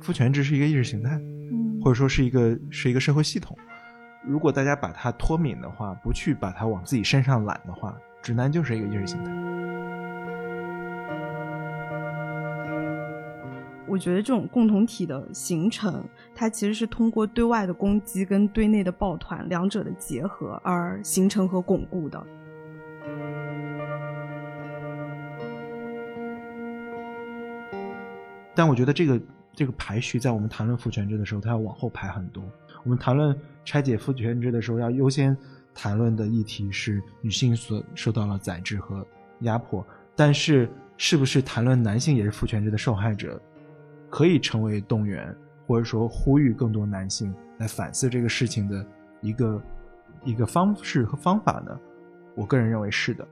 父权制是一个意识形态，或者说是一个是一个社会系统。如果大家把它脱敏的话，不去把它往自己身上揽的话，直男就是一个意识形态。我觉得这种共同体的形成，它其实是通过对外的攻击跟对内的抱团两者的结合而形成和巩固的。但我觉得这个。这个排序在我们谈论父权制的时候，它要往后排很多。我们谈论拆解父权制的时候，要优先谈论的议题是女性所受到了宰制和压迫。但是，是不是谈论男性也是父权制的受害者，可以成为动员或者说呼吁更多男性来反思这个事情的一个一个方式和方法呢？我个人认为是的。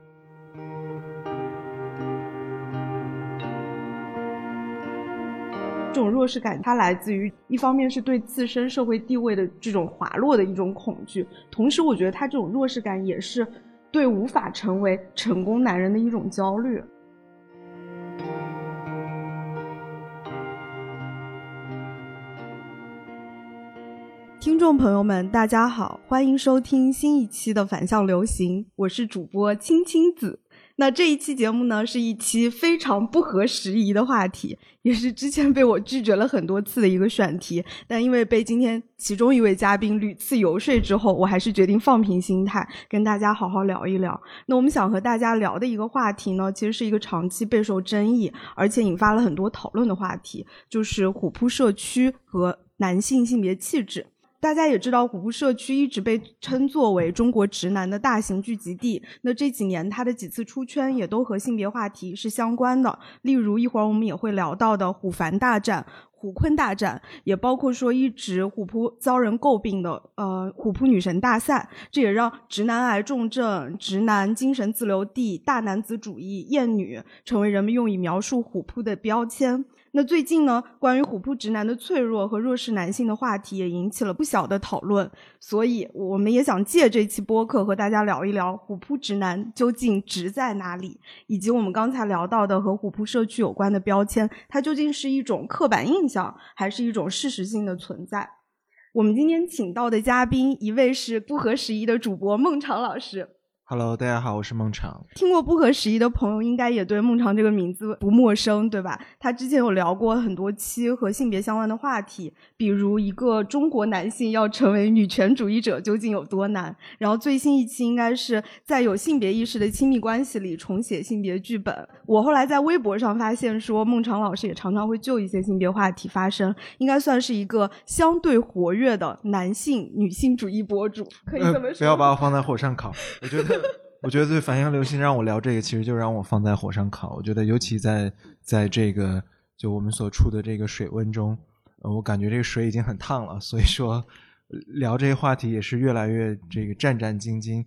这种弱势感，它来自于一方面是对自身社会地位的这种滑落的一种恐惧，同时我觉得他这种弱势感也是对无法成为成功男人的一种焦虑。听众朋友们，大家好，欢迎收听新一期的反向流行，我是主播青青子。那这一期节目呢，是一期非常不合时宜的话题，也是之前被我拒绝了很多次的一个选题。但因为被今天其中一位嘉宾屡次游说之后，我还是决定放平心态，跟大家好好聊一聊。那我们想和大家聊的一个话题呢，其实是一个长期备受争议，而且引发了很多讨论的话题，就是虎扑社区和男性性别气质。大家也知道，虎扑社区一直被称作为中国直男的大型聚集地。那这几年，他的几次出圈也都和性别话题是相关的。例如，一会儿我们也会聊到的“虎凡大战”“虎坤大战”，也包括说一直虎扑遭人诟病的呃“虎扑女神大赛”。这也让直男癌重症、直男精神自留地、大男子主义、厌女成为人们用以描述虎扑的标签。那最近呢，关于虎扑直男的脆弱和弱势男性的话题也引起了不小的讨论，所以我们也想借这期播客和大家聊一聊虎扑直男究竟直在哪里，以及我们刚才聊到的和虎扑社区有关的标签，它究竟是一种刻板印象，还是一种事实性的存在？我们今天请到的嘉宾，一位是不合时宜的主播孟尝老师。Hello，大家好，我是孟尝。听过不合时宜的朋友，应该也对孟尝这个名字不陌生，对吧？他之前有聊过很多期和性别相关的话题，比如一个中国男性要成为女权主义者究竟有多难。然后最新一期应该是在有性别意识的亲密关系里重写性别剧本。我后来在微博上发现说，孟尝老师也常常会就一些性别话题发声，应该算是一个相对活跃的男性女性主义博主，可以这么说。不要把我放在火上烤，我觉得。我觉得对繁星流行让我聊这个，其实就让我放在火上烤。我觉得尤其在在这个就我们所处的这个水温中，我感觉这个水已经很烫了，所以说聊这些话题也是越来越这个战战兢兢。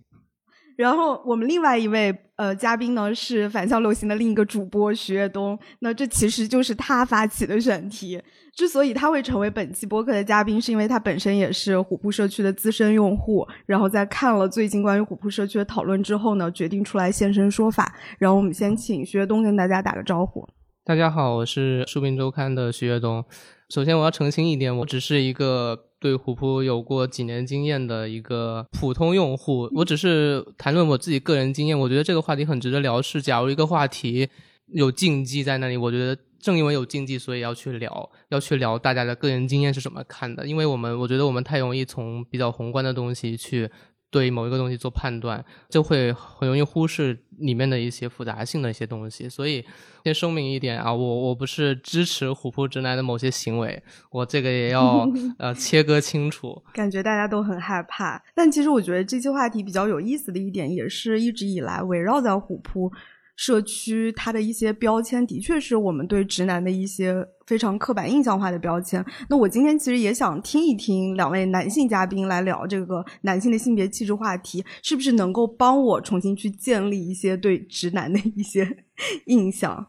然后我们另外一位呃嘉宾呢是反向流行的另一个主播徐跃东，那这其实就是他发起的选题。之所以他会成为本期播客的嘉宾，是因为他本身也是虎扑社区的资深用户，然后在看了最近关于虎扑社区的讨论之后呢，决定出来现身说法。然后我们先请徐跃东跟大家打个招呼。大家好，我是书评周刊的徐跃东。首先我要澄清一点，我只是一个。对虎扑有过几年经验的一个普通用户，我只是谈论我自己个人经验。我觉得这个话题很值得聊。是假如一个话题有禁忌在那里，我觉得正因为有禁忌，所以要去聊，要去聊大家的个人经验是怎么看的。因为我们我觉得我们太容易从比较宏观的东西去。对某一个东西做判断，就会很容易忽视里面的一些复杂性的一些东西。所以先声明一点啊，我我不是支持虎扑直男的某些行为，我这个也要 呃切割清楚。感觉大家都很害怕，但其实我觉得这期话题比较有意思的一点，也是一直以来围绕在虎扑。社区它的一些标签，的确是我们对直男的一些非常刻板印象化的标签。那我今天其实也想听一听两位男性嘉宾来聊这个男性的性别气质话题，是不是能够帮我重新去建立一些对直男的一些 印象？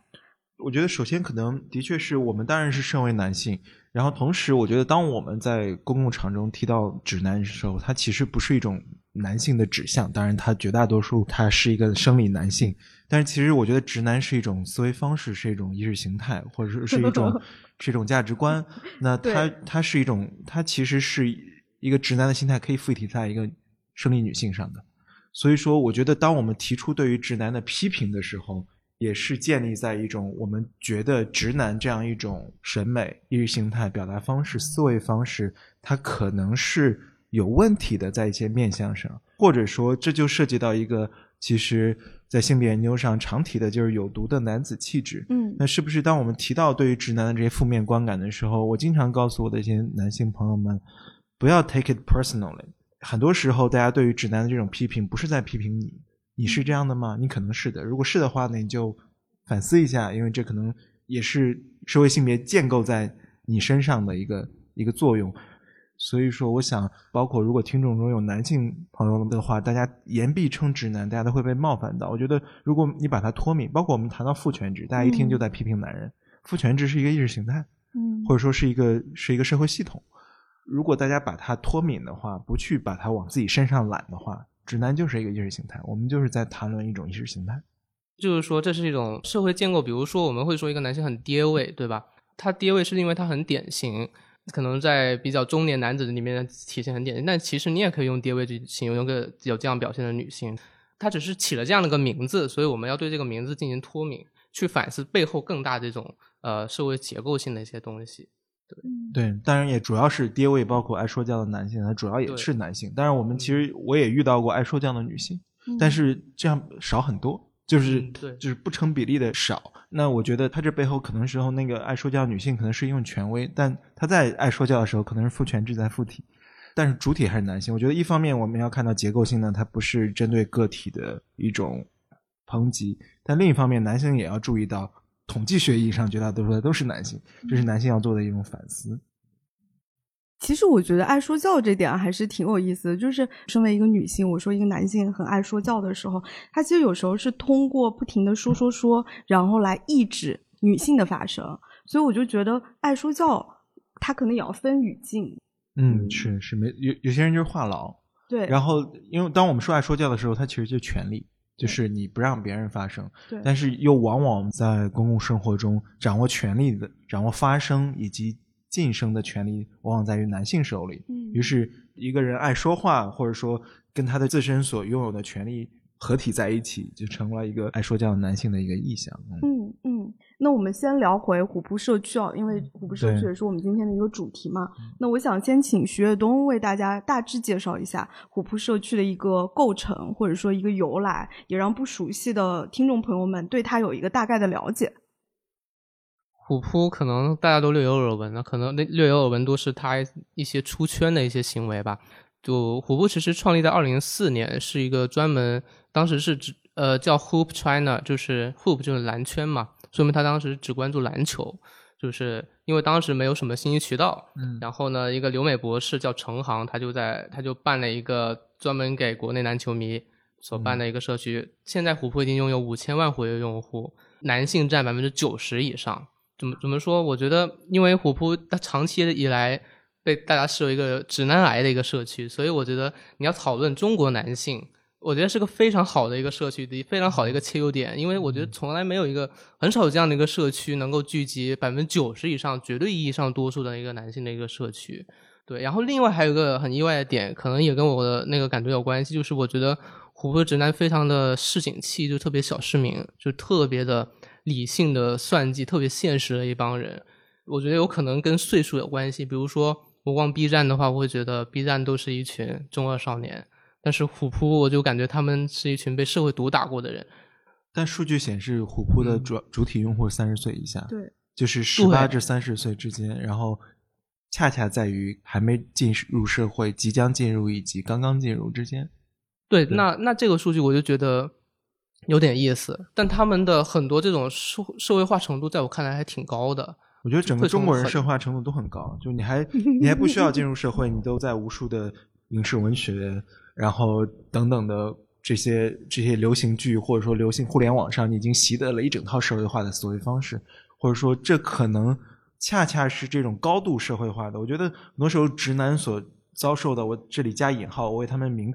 我觉得首先可能的确是我们当然是身为男性，然后同时我觉得当我们在公共场中提到直男的时候，它其实不是一种男性的指向。当然，他绝大多数他是一个生理男性，但是其实我觉得直男是一种思维方式，是一种意识形态，或者说是一种 是一种价值观。那他他是一种，他其实是一个直男的心态，可以附体在一个生理女性上的。所以说，我觉得当我们提出对于直男的批评的时候，也是建立在一种我们觉得直男这样一种审美、意识形态、表达方式、思维方式，它可能是有问题的，在一些面相上，或者说这就涉及到一个，其实，在性别研究上常提的就是有毒的男子气质。嗯，那是不是当我们提到对于直男的这些负面观感的时候，我经常告诉我的一些男性朋友们，不要 take it personally。很多时候，大家对于直男的这种批评，不是在批评你。你是这样的吗？你可能是的。如果是的话，呢你就反思一下，因为这可能也是社会性别建构在你身上的一个一个作用。所以说，我想，包括如果听众中有男性朋友的话，大家言必称直男，大家都会被冒犯到。我觉得，如果你把它脱敏，包括我们谈到父权制，大家一听就在批评男人。父权制是一个意识形态，嗯，或者说是一个是一个社会系统。如果大家把它脱敏的话，不去把它往自己身上揽的话。直男就是一个意识形态，我们就是在谈论一种意识形态，就是说这是一种社会建构。比如说，我们会说一个男性很爹味，对吧？他爹味是因为他很典型，可能在比较中年男子里面体现很典型。但其实你也可以用爹味去形容一个有这样表现的女性，她只是起了这样的个名字，所以我们要对这个名字进行脱敏，去反思背后更大这种呃社会结构性的一些东西。对，当然也主要是爹味，包括爱说教的男性，他主要也是男性。当然，我们其实我也遇到过爱说教的女性，但是这样少很多，就是对，就是不成比例的少。那我觉得他这背后可能时候那个爱说教女性可能是一种权威，但他在爱说教的时候可能是父权制在附体，但是主体还是男性。我觉得一方面我们要看到结构性呢，它不是针对个体的一种抨击，但另一方面男性也要注意到。统计学意义上，绝大多数的都是男性，这是男性要做的一种反思。其实我觉得爱说教这点还是挺有意思的。就是身为一个女性，我说一个男性很爱说教的时候，他其实有时候是通过不停的说说说，然后来抑制女性的发声。所以我就觉得爱说教，他可能也要分语境。嗯，是是没有有些人就是话痨。对。然后，因为当我们说爱说教的时候，他其实就权力。就是你不让别人发声，但是又往往在公共生活中掌握权力的、掌握发声以及晋升的权利，往往在于男性手里。嗯于是，一个人爱说话，或者说跟他的自身所拥有的权利合体在一起，就成了一个爱说教的男性的一个意象。嗯嗯。那我们先聊回虎扑社区啊，因为虎扑社区也是我们今天的一个主题嘛。那我想先请徐跃东为大家大致介绍一下虎扑社区的一个构成，或者说一个由来，也让不熟悉的听众朋友们对它有一个大概的了解。虎扑可能大家都略有耳闻了，可能那略有耳闻都是他一些出圈的一些行为吧。就虎扑其实创立在二零零四年，是一个专门当时是指呃叫 Hoop China，就是 Hoop 就是篮圈嘛。说明他当时只关注篮球，就是因为当时没有什么信息渠道。嗯，然后呢，一个留美博士叫程航，他就在他就办了一个专门给国内男球迷所办的一个社区。现在虎扑已经拥有五千万活跃用户，男性占百分之九十以上。怎么怎么说？我觉得，因为虎扑它长期以来被大家视为一个直男癌的一个社区，所以我觉得你要讨论中国男性。我觉得是个非常好的一个社区的非常好的一个切入点，因为我觉得从来没有一个很少有这样的一个社区能够聚集百分之九十以上绝对意义上多数的一个男性的一个社区。对，然后另外还有一个很意外的点，可能也跟我的那个感觉有关系，就是我觉得虎扑直男非常的市井气，就特别小市民，就特别的理性的算计，特别现实的一帮人。我觉得有可能跟岁数有关系，比如说我逛 B 站的话，我会觉得 B 站都是一群中二少年。但是虎扑，我就感觉他们是一群被社会毒打过的人。但数据显示，虎扑的主主体用户三十岁以下，对，就是十八至三十岁之间。然后，恰恰在于还没进入社会、即将进入以及刚刚进入之间。对，那那这个数据我就觉得有点意思。但他们的很多这种社社会化程度，在我看来还挺高的。我觉得整个中国人社会化程度都很高，就你还你还不需要进入社会，你都在无数的影视文学。然后等等的这些这些流行剧，或者说流行互联网上，你已经习得了一整套社会化的思维方式，或者说这可能恰恰是这种高度社会化的。我觉得很多时候直男所遭受的，我这里加引号，我为他们鸣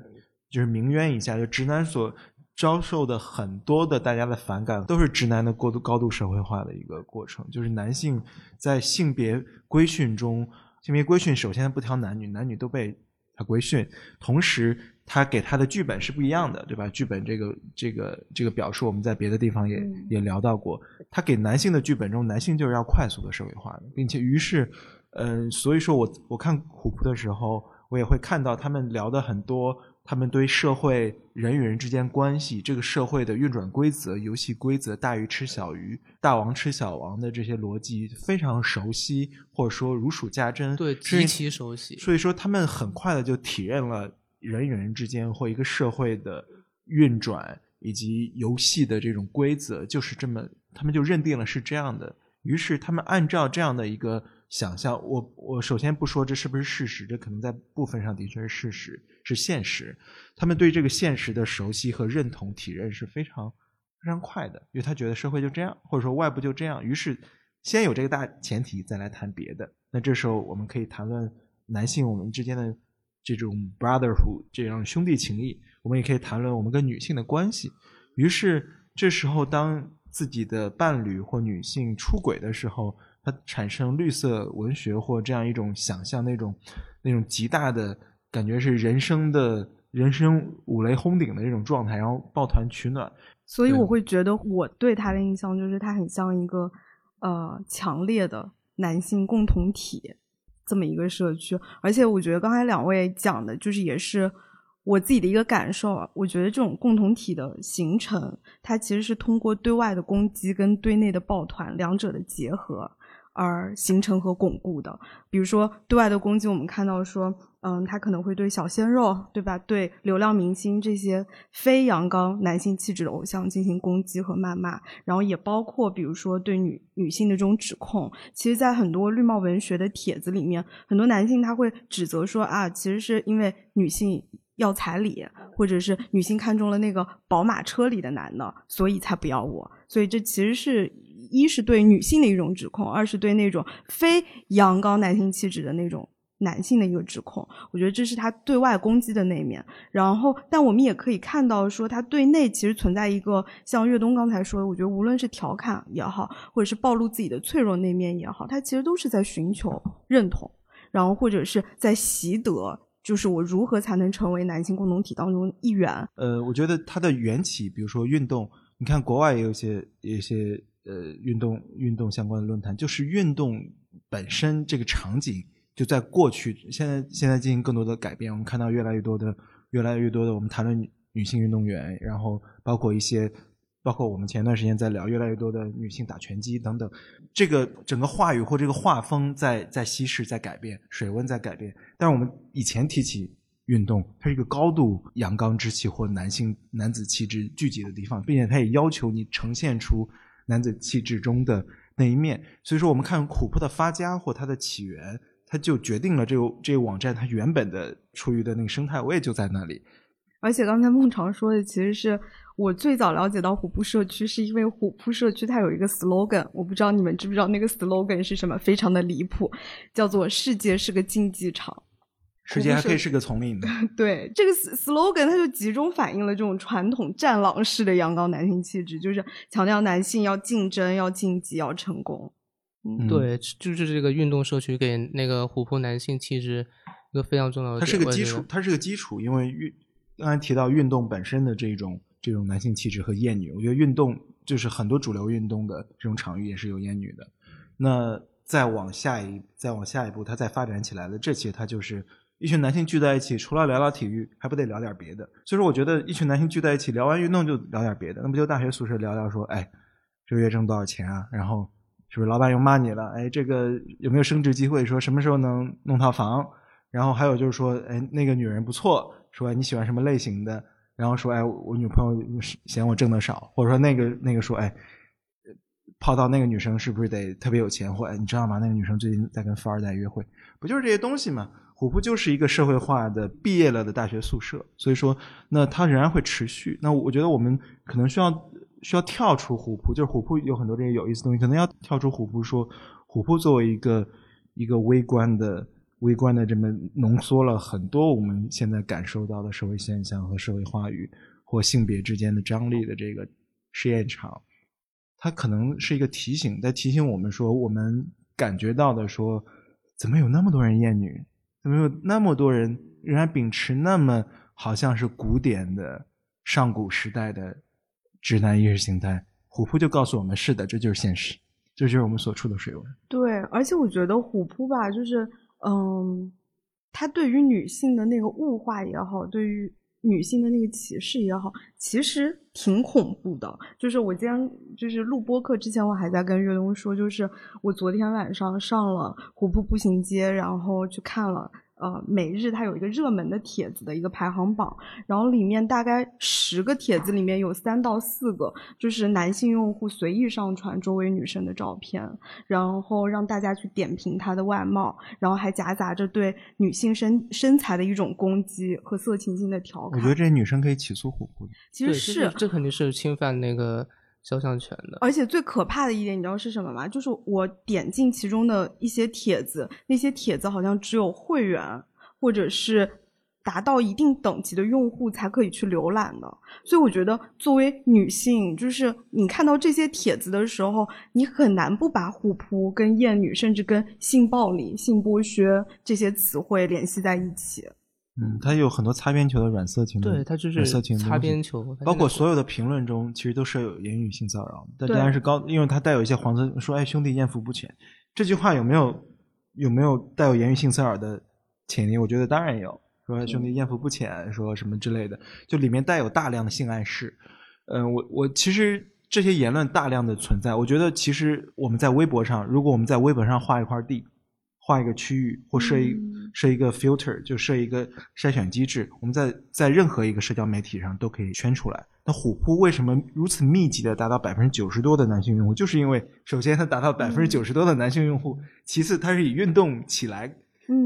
就是鸣冤一下，就直男所遭受的很多的大家的反感，都是直男的过度高度社会化的一个过程。就是男性在性别规训中，性别规训首先不挑男女，男女都被他规训，同时他给他的剧本是不一样的，对吧？剧本这个这个这个表述，我们在别的地方也、嗯也聊到过。他给男性的剧本中，男性就是要快速的社会化的，并且于是，呃，所以说我我看虎扑的时候，我也会看到他们聊的很多，他们对社会人与人之间关系，这个社会的运转规则、游戏规则，大鱼吃小鱼，大王吃小王的这些逻辑非常熟悉，或者说如数家珍，对，极其熟悉。所以说，他们很快的就体认了人与人之间或一个社会的运转以及游戏的这种规则，就是这么，他们就认定了是这样的。于是，他们按照这样的一个想象，我我首先不说这是不是事实，这可能在部分上的确是事实，是现实。他们对这个现实的熟悉和认同体认是非常非常快的，因为他觉得社会就这样，或者说外部就这样。于是，先有这个大前提，再来谈别的。那这时候我们可以谈论男性我们之间的这种 brotherhood 这样兄弟情谊，我们也可以谈论我们跟女性的关系。于是这时候，当自己的伴侣或女性出轨的时候，它产生绿色文学或这样一种想象，那种那种极大的感觉是人生的人生五雷轰顶的这种状态，然后抱团取暖。所以我会觉得我对他的印象就是他很像一个呃强烈的男性共同体这么一个社区，而且我觉得刚才两位讲的就是也是我自己的一个感受啊，我觉得这种共同体的形成，它其实是通过对外的攻击跟对内的抱团两者的结合。而形成和巩固的，比如说对外的攻击，我们看到说，嗯，他可能会对小鲜肉，对吧？对流量明星这些非阳刚男性气质的偶像进行攻击和谩骂，然后也包括比如说对女女性的这种指控。其实，在很多绿帽文学的帖子里面，很多男性他会指责说啊，其实是因为女性要彩礼，或者是女性看中了那个宝马车里的男的，所以才不要我。所以这其实是一是对女性的一种指控，二是对那种非阳刚男性气质的那种男性的一个指控。我觉得这是他对外攻击的那一面。然后，但我们也可以看到说，他对内其实存在一个像岳东刚才说的，我觉得无论是调侃也好，或者是暴露自己的脆弱那面也好，他其实都是在寻求认同，然后或者是在习得。就是我如何才能成为男性共同体当中一员？呃，我觉得它的缘起，比如说运动，你看国外也有些有些呃运动运动相关的论坛，就是运动本身这个场景就在过去，现在现在进行更多的改变，我们看到越来越多的越来越多的我们谈论女性运动员，然后包括一些。包括我们前段时间在聊越来越多的女性打拳击等等，这个整个话语或这个画风在在稀释、在改变，水温在改变。但是我们以前提起运动，它是一个高度阳刚之气或男性男子气质聚集的地方，并且它也要求你呈现出男子气质中的那一面。所以说，我们看虎扑的发家或它的起源，它就决定了这个这个网站它原本的处于的那个生态位就在那里。而且刚才孟常说的，其实是我最早了解到虎扑社区，是因为虎扑社区它有一个 slogan，我不知道你们知不知道那个 slogan 是什么，非常的离谱，叫做“世界是个竞技场”。世界还可以是个丛林的。对，这个 slogan 它就集中反映了这种传统战狼式的阳刚男性气质，就是强调男性要竞争、要晋级、要成功。嗯对，就是这个运动社区给那个琥珀男性气质一个非常重要的点，它是个基础它是个基础，因为运刚才提到运动本身的这种这种男性气质和厌女，我觉得运动就是很多主流运动的这种场域也是有厌女的。那再往下一再往下一步，它再发展起来了，这些它就是一群男性聚在一起，除了聊聊体育，还不得聊点别的。所以说，我觉得一群男性聚在一起，聊完运动就聊点别的，那不就大学宿舍聊聊说，哎，这个月挣多少钱啊？然后是不是老板又骂你了？哎，这个有没有升职机会？说什么时候能弄套房？然后还有就是说，哎，那个女人不错，说你喜欢什么类型的？然后说，哎，我女朋友嫌我挣的少，或者说那个那个说，哎，泡到那个女生是不是得特别有钱？或哎，你知道吗？那个女生最近在跟富二代约会，不就是这些东西吗？虎扑就是一个社会化的毕业了的大学宿舍，所以说，那它仍然会持续。那我觉得我们可能需要需要跳出虎扑，就是虎扑有很多这些有意思东西，可能要跳出虎扑说，虎扑作为一个一个微观的微观的这么浓缩了很多我们现在感受到的社会现象和社会话语或性别之间的张力的这个试验场，它可能是一个提醒，在提醒我们说，我们感觉到的说，怎么有那么多人厌女，怎么有那么多人仍然秉持那么好像是古典的上古时代的直男意识形态？虎扑就告诉我们，是的，这就是现实，这就是我们所处的水温。对，而且我觉得虎扑吧，就是嗯，他对于女性的那个物化也好，对于女性的那个歧视也好，其实挺恐怖的。就是我今天就是录播课之前，我还在跟岳东说，就是我昨天晚上上了虎扑步行街，然后去看了。呃，每日它有一个热门的帖子的一个排行榜，然后里面大概十个帖子里面有三到四个就是男性用户随意上传周围女生的照片，然后让大家去点评她的外貌，然后还夹杂着对女性身身材的一种攻击和色情性的调侃。我觉得这些女生可以起诉虎扑的，其实是这肯定是侵犯那个。肖像权的，而且最可怕的一点，你知道是什么吗？就是我点进其中的一些帖子，那些帖子好像只有会员或者是达到一定等级的用户才可以去浏览的。所以我觉得，作为女性，就是你看到这些帖子的时候，你很难不把虎扑跟厌女，甚至跟性暴力、性剥削这些词汇联系在一起。嗯，它有很多擦边球的软色情，对，它就是色情擦边球，包括所有的评论中，其实都是有言语性骚扰。但当然是高，因为它带有一些黄色，说“哎，兄弟，艳福不浅”，这句话有没有有没有带有言语性骚扰的潜力？我觉得当然有，说“兄弟，艳福不浅”，说什么之类的，就里面带有大量的性暗示。嗯，我我其实这些言论大量的存在，我觉得其实我们在微博上，如果我们在微博上画一块地。画一个区域或设一设一个 filter，就设一个筛选机制，我们在在任何一个社交媒体上都可以圈出来。那虎扑为什么如此密集的达到百分之九十多的男性用户？就是因为首先它达到百分之九十多的男性用户，其次它是以运动起来，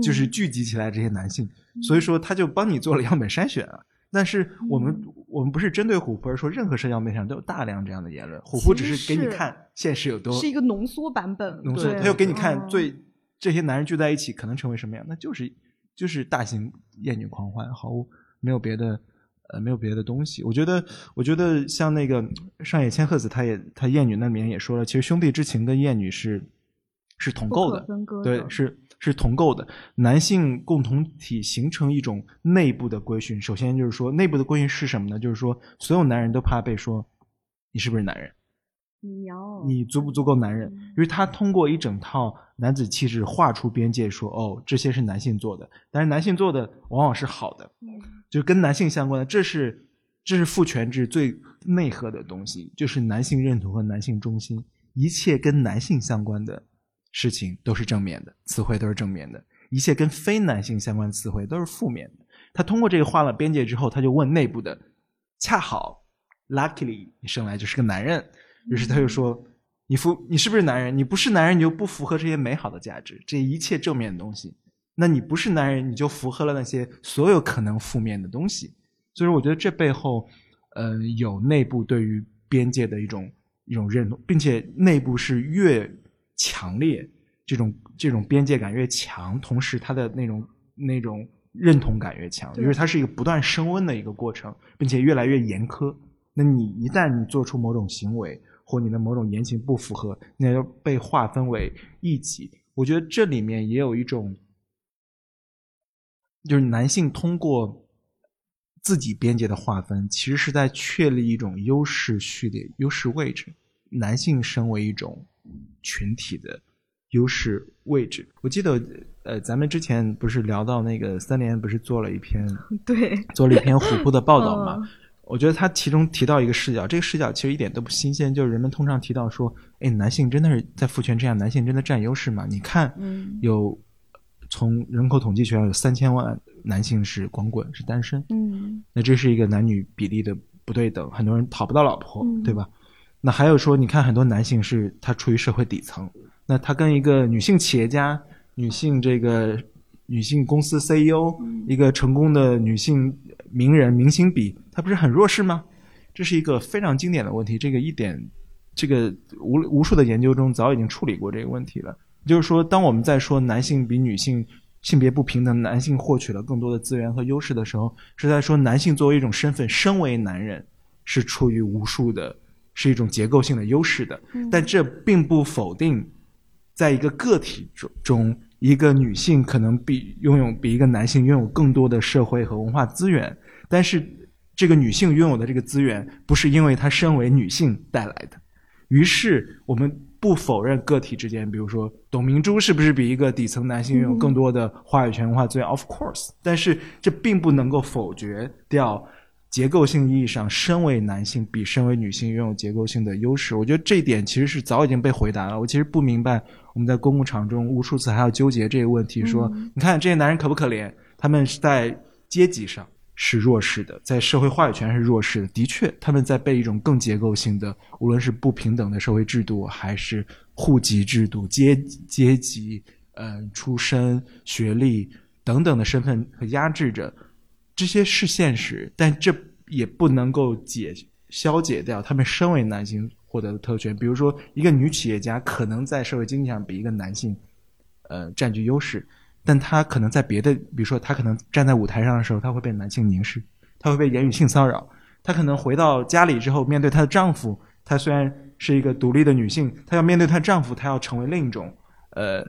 就是聚集起来这些男性，所以说它就帮你做了样本筛选啊。但是我们我们不是针对虎扑，而说任何社交媒体上都有大量这样的言论，虎扑只是给你看现实有多是一个浓缩版本，浓缩，他又给你看最。这些男人聚在一起可能成为什么样？那就是就是大型厌女狂欢，毫无没有别的呃没有别的东西。我觉得我觉得像那个上野千鹤子，她也她厌女那里面也说了，其实兄弟之情跟厌女是是同构的，对，是是同构的。男性共同体形成一种内部的规训，首先就是说内部的规训是什么呢？就是说所有男人都怕被说你是不是男人。你足不足够男人？因为他通过一整套男子气质画出边界，说哦，这些是男性做的，但是男性做的往往是好的，就跟男性相关的，这是这是父权制最内核的东西，就是男性认同和男性中心，一切跟男性相关的事情都是正面的，词汇都是正面的，一切跟非男性相关的词汇都是负面的。他通过这个画了边界之后，他就问内部的，恰好，luckily，你生来就是个男人。于是他就说：“你符你是不是男人？你不是男人，你就不符合这些美好的价值，这一切正面的东西。那你不是男人，你就符合了那些所有可能负面的东西。所以说，我觉得这背后，呃，有内部对于边界的一种一种认同，并且内部是越强烈，这种这种边界感越强，同时他的那种那种认同感越强，因为它是一个不断升温的一个过程，并且越来越严苛。那你一旦你做出某种行为，或你的某种言行不符合，那就被划分为异己。我觉得这里面也有一种，就是男性通过自己边界的划分，其实是在确立一种优势序列、优势位置。男性身为一种群体的优势位置。我记得，呃，咱们之前不是聊到那个三联，不是做了一篇 对，做了一篇虎扑的报道嘛？我觉得他其中提到一个视角，这个视角其实一点都不新鲜，就是人们通常提到说，哎，男性真的是在父权之下，男性真的占优势吗？你看，有从人口统计学上有三千万男性是光棍，是单身，嗯，那这是一个男女比例的不对等，很多人讨不到老婆，对吧？那还有说，你看很多男性是他处于社会底层，那他跟一个女性企业家、女性这个女性公司 CEO，一个成功的女性。名人明星比他不是很弱势吗？这是一个非常经典的问题。这个一点，这个无无数的研究中早已经处理过这个问题了。就是说，当我们在说男性比女性性别不平等，男性获取了更多的资源和优势的时候，是在说男性作为一种身份，身为男人是处于无数的，是一种结构性的优势的。但这并不否定，在一个个体中中，一个女性可能比拥有比一个男性拥有更多的社会和文化资源，但是这个女性拥有的这个资源，不是因为她身为女性带来的。于是我们。不否认个体之间，比如说董明珠是不是比一个底层男性拥有更多的话语权、文化资源？Of course，但是这并不能够否决掉结构性意义上身为男性比身为女性拥有结构性的优势。我觉得这一点其实是早已经被回答了。我其实不明白我们在公共场中无数次还要纠结这个问题，说你看这些男人可不可怜？他们是在阶级上。是弱势的，在社会话语权是弱势的。的确，他们在被一种更结构性的，无论是不平等的社会制度，还是户籍制度、阶阶级、嗯出身、学历等等的身份和压制着。这些是现实，但这也不能够解消解掉他们身为男性获得的特权。比如说，一个女企业家可能在社会经济上比一个男性，呃，占据优势。但她可能在别的，比如说，她可能站在舞台上的时候，她会被男性凝视，她会被言语性骚扰。她可能回到家里之后，面对她的丈夫，她虽然是一个独立的女性，她要面对她丈夫，她要成为另一种，呃，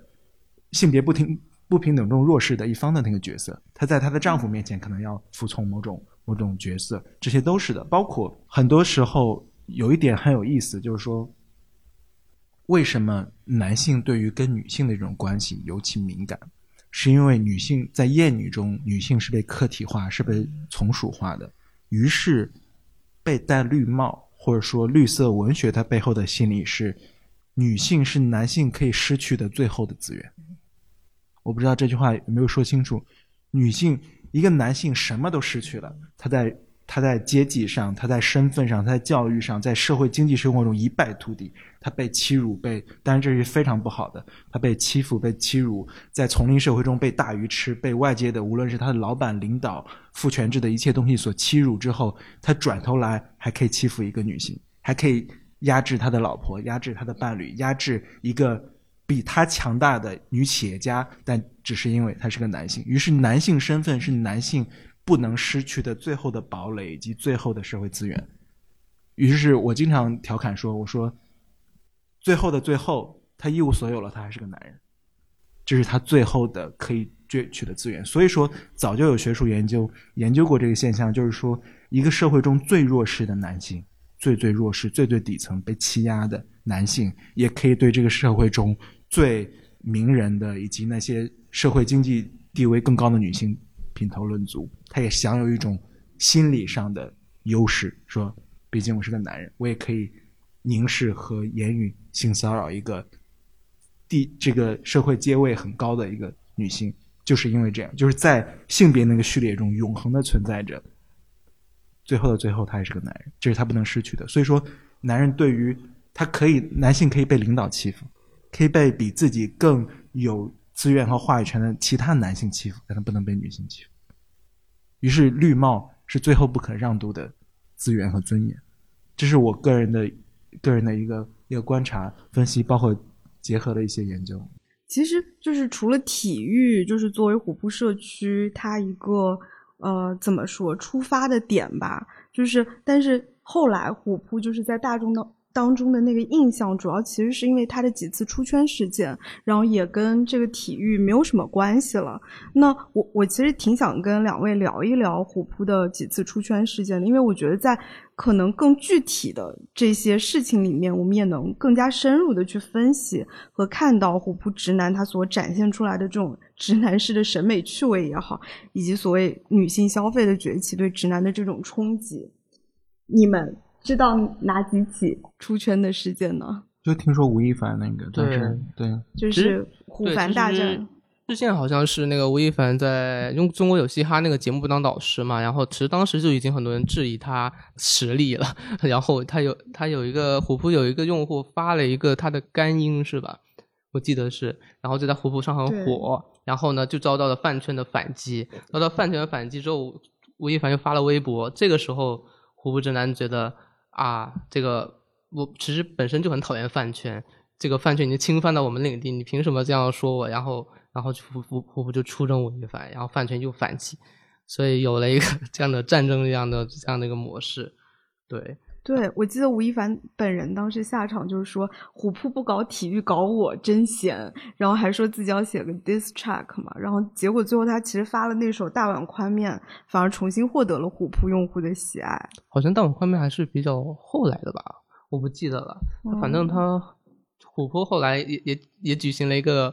性别不平不平等中弱势的一方的那个角色。她在她的丈夫面前，可能要服从某种某种角色，这些都是的。包括很多时候有一点很有意思，就是说，为什么男性对于跟女性的这种关系尤其敏感？是因为女性在厌女中，女性是被客体化、是被从属化的，于是被戴绿帽，或者说绿色文学它背后的心理是，女性是男性可以失去的最后的资源。我不知道这句话有没有说清楚。女性一个男性什么都失去了，他在。他在阶级上，他在身份上，他在教育上，在社会经济生活中一败涂地。他被欺辱，被当然这是非常不好的。他被欺负，被欺辱，在丛林社会中被大鱼吃，被外界的无论是他的老板、领导、父权制的一切东西所欺辱之后，他转头来还可以欺负一个女性，还可以压制他的老婆，压制他的伴侣，压制一个比他强大的女企业家，但只是因为他是个男性。于是，男性身份是男性。不能失去的最后的堡垒以及最后的社会资源，于是我经常调侃说：“我说，最后的最后，他一无所有了，他还是个男人，这是他最后的可以攫取的资源。所以说，早就有学术研究研究过这个现象，就是说，一个社会中最弱势的男性，最最弱势、最最底层被欺压的男性，也可以对这个社会中最名人的以及那些社会经济地位更高的女性。”品头论足，他也享有一种心理上的优势，说，毕竟我是个男人，我也可以凝视和言语性骚扰一个地这个社会阶位很高的一个女性，就是因为这样，就是在性别那个序列中永恒的存在着。最后的最后，他还是个男人，这是他不能失去的。所以说，男人对于他可以，男性可以被领导欺负，可以被比自己更有。资源和话语权的其他男性欺负，但他不能被女性欺负。于是绿帽是最后不可让渡的资源和尊严。这是我个人的个人的一个一个观察分析，包括结合的一些研究。其实就是除了体育，就是作为虎扑社区它一个呃怎么说出发的点吧。就是但是后来虎扑就是在大众的。当中的那个印象，主要其实是因为他的几次出圈事件，然后也跟这个体育没有什么关系了。那我我其实挺想跟两位聊一聊虎扑的几次出圈事件的，因为我觉得在可能更具体的这些事情里面，我们也能更加深入的去分析和看到虎扑直男他所展现出来的这种直男式的审美趣味也好，以及所谓女性消费的崛起对直男的这种冲击，你们。知道哪几起出圈的事件呢？就听说吴亦凡那个，对对，就是虎凡大战。之前好像是那个吴亦凡在用《中国有嘻哈》那个节目当导师嘛，然后其实当时就已经很多人质疑他实力了。然后他有他有一个虎扑有一个用户发了一个他的干音是吧？我记得是，然后就在虎扑上很火，然后呢就遭到了饭圈的反击。遭到饭圈的反击之后，吴亦凡又发了微博。这个时候虎扑直男觉得。啊，这个我其实本身就很讨厌饭圈，这个饭圈已经侵犯到我们领地，你凭什么这样说我？然后然后虎虎虎扑就出征我一番，然后饭圈就反击，所以有了一个 这样的战争一样的这样的一个模式，对。对，我记得吴亦凡本人当时下场就是说虎扑不搞体育搞我真闲，然后还说自己要写个 diss track 嘛，然后结果最后他其实发了那首大碗宽面，反而重新获得了虎扑用户的喜爱。好像大碗宽面还是比较后来的吧，我不记得了。反正他虎扑后来也也也举行了一个。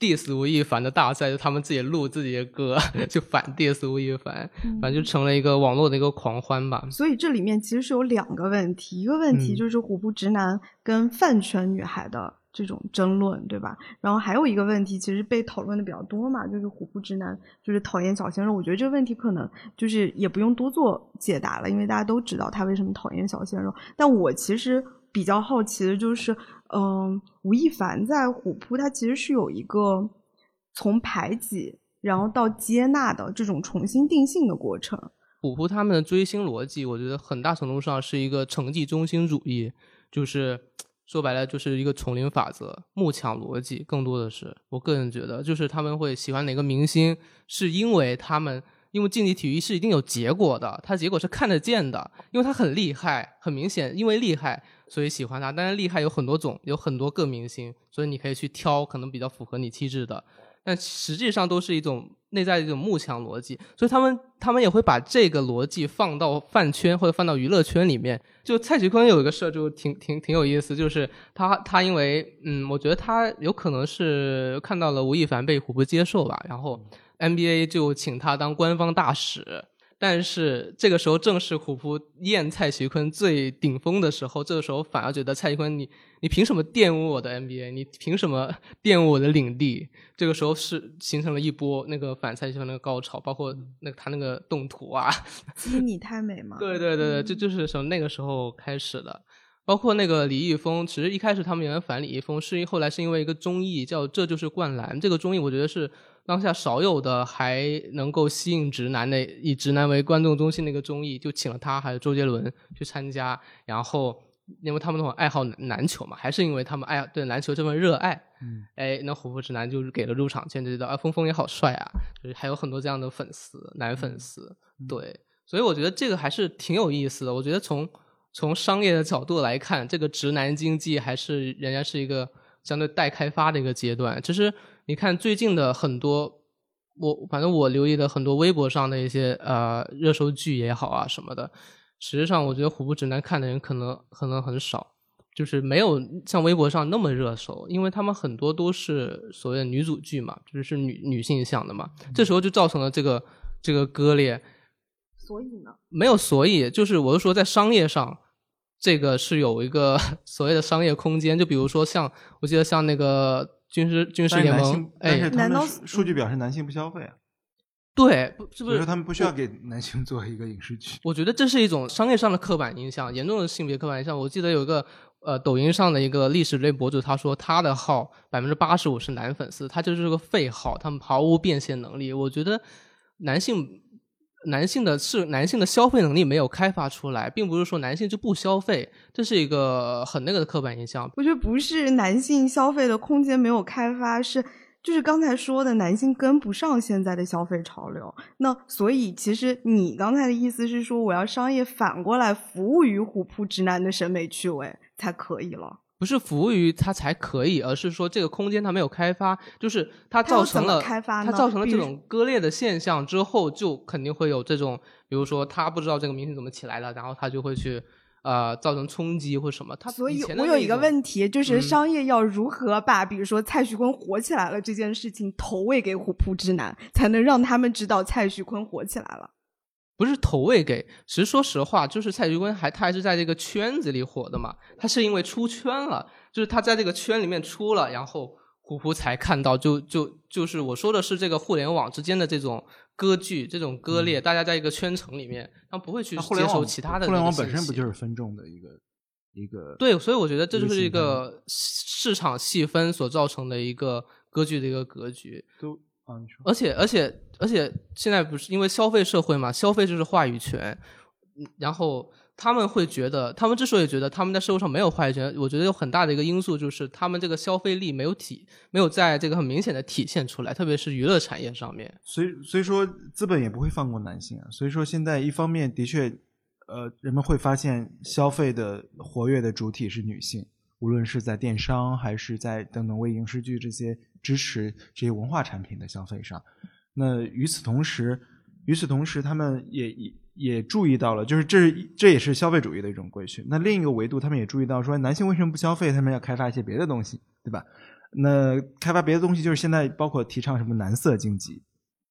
Diss 吴亦凡的大赛，就他们自己录自己的歌，就反 diss 吴亦凡，反正就成了一个网络的一个狂欢吧。所以这里面其实是有两个问题，一个问题就是虎扑直男跟饭圈女孩的这种争论，对吧？然后还有一个问题，其实被讨论的比较多嘛，就是虎扑直男就是讨厌小鲜肉。我觉得这个问题可能就是也不用多做解答了，因为大家都知道他为什么讨厌小鲜肉。但我其实比较好奇的就是。嗯，吴亦凡在虎扑，他其实是有一个从排挤然后到接纳的这种重新定性的过程。虎扑他们的追星逻辑，我觉得很大程度上是一个成绩中心主义，就是说白了就是一个丛林法则、慕强逻辑，更多的是我个人觉得，就是他们会喜欢哪个明星，是因为他们。因为竞技体育是一定有结果的，它结果是看得见的，因为它很厉害，很明显，因为厉害所以喜欢他。当然，厉害有很多种，有很多个明星，所以你可以去挑可能比较符合你气质的。但实际上都是一种内在的一种慕强逻辑，所以他们他们也会把这个逻辑放到饭圈或者放到娱乐圈里面。就蔡徐坤有一个事就挺挺挺有意思，就是他他因为嗯，我觉得他有可能是看到了吴亦凡被虎扑接受吧，然后。NBA 就请他当官方大使，但是这个时候正是虎扑厌蔡徐坤最顶峰的时候，这个时候反而觉得蔡徐坤你你凭什么玷污我的 NBA？你凭什么玷污我的领地？这个时候是形成了一波那个反蔡徐坤那个高潮，包括那个他那个动图啊，鸡你太美吗？对对对对，这就是从那个时候开始的。包括那个李易峰，其实一开始他们原来反李易峰，是因后来是因为一个综艺叫《这就是灌篮》，这个综艺我觉得是。当下少有的还能够吸引直男的，以直男为观众中心的一个综艺，就请了他还有周杰伦去参加。然后，因为他们那种爱好篮球嘛，还是因为他们爱对篮球这份热爱，嗯，哎，那虎扑直男就是给了入场券，就觉得啊，峰峰也好帅啊，就是还有很多这样的粉丝，男粉丝，对，所以我觉得这个还是挺有意思的。我觉得从从商业的角度来看，这个直男经济还是仍然是一个相对待开发的一个阶段，其实。你看最近的很多，我反正我留意的很多微博上的一些呃热搜剧也好啊什么的，实际上我觉得虎扑直男看的人可能可能很少，就是没有像微博上那么热搜，因为他们很多都是所谓的女主剧嘛，就是女女性向的嘛，这时候就造成了这个这个割裂。所以呢？没有所以，就是我是说在商业上，这个是有一个 所谓的商业空间，就比如说像我记得像那个。军事军事联盟，哎，难道数据表示男性不消费啊？对，是不是他们不需要给男性做一个影视剧？我觉得这是一种商业上的刻板印象，严重的性别刻板印象。我记得有一个呃，抖音上的一个历史类博主，他说他的号百分之八十五是男粉丝，他就是个废号，他们毫无变现能力。我觉得男性。男性的是男性的消费能力没有开发出来，并不是说男性就不消费，这是一个很那个的刻板印象。我觉得不是男性消费的空间没有开发，是就是刚才说的男性跟不上现在的消费潮流。那所以其实你刚才的意思是说，我要商业反过来服务于虎扑直男的审美趣味才可以了。不是服务于它才可以，而是说这个空间它没有开发，就是它造成了它造成了这种割裂的现象之后，就肯定会有这种，比如说他不知道这个明星怎么起来的，然后他就会去呃造成冲击或什么。他所以，我有一个问题，就是商业要如何把比如说蔡徐坤火起来了这件事情投喂给虎扑之男，才能让他们知道蔡徐坤火起来了。不是投喂给，其实说实话，就是蔡徐坤还他还是在这个圈子里火的嘛。他是因为出圈了，就是他在这个圈里面出了，然后虎扑才看到。就就就是我说的是这个互联网之间的这种割据、这种割裂，大家在一个圈层里面，他不会去接受其他的。互联网本身不就是分众的一个一个？对，所以我觉得这就是一个市场细分所造成的一个割据的一个格局。都。而且而且而且，现在不是因为消费社会嘛？消费就是话语权。然后他们会觉得，他们之所以觉得他们在社会上没有话语权，我觉得有很大的一个因素就是他们这个消费力没有体，没有在这个很明显的体现出来，特别是娱乐产业上面。所以，所以说资本也不会放过男性啊。所以说现在一方面的确，呃，人们会发现消费的活跃的主体是女性，无论是在电商还是在等等为影视剧这些支持这些文化产品的消费上。那与此同时，与此同时，他们也也。也注意到了，就是这这也是消费主义的一种规训。那另一个维度，他们也注意到说，男性为什么不消费？他们要开发一些别的东西，对吧？那开发别的东西，就是现在包括提倡什么男色经济。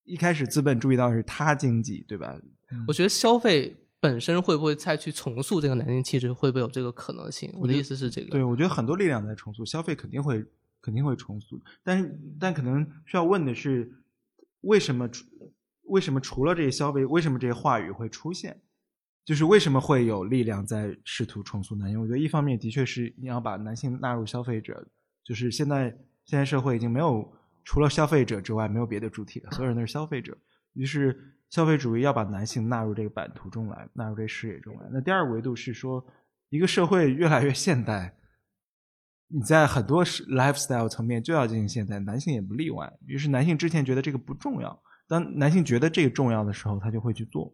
一开始资本注意到是他经济，对吧？我觉得消费本身会不会再去重塑这个男性气质，会不会有这个可能性？我的意思是这个。对，我觉得很多力量在重塑，消费肯定会肯定会重塑，但是但可能需要问的是，为什么？为什么除了这些消费，为什么这些话语会出现？就是为什么会有力量在试图重塑男性？我觉得一方面的确是你要把男性纳入消费者，就是现在现在社会已经没有除了消费者之外没有别的主体了，所有人都是消费者。于是消费主义要把男性纳入这个版图中来，纳入这视野中来。那第二个维度是说，一个社会越来越现代，你在很多 lifestyle 层面就要进行现代，男性也不例外。于是男性之前觉得这个不重要。当男性觉得这个重要的时候，他就会去做。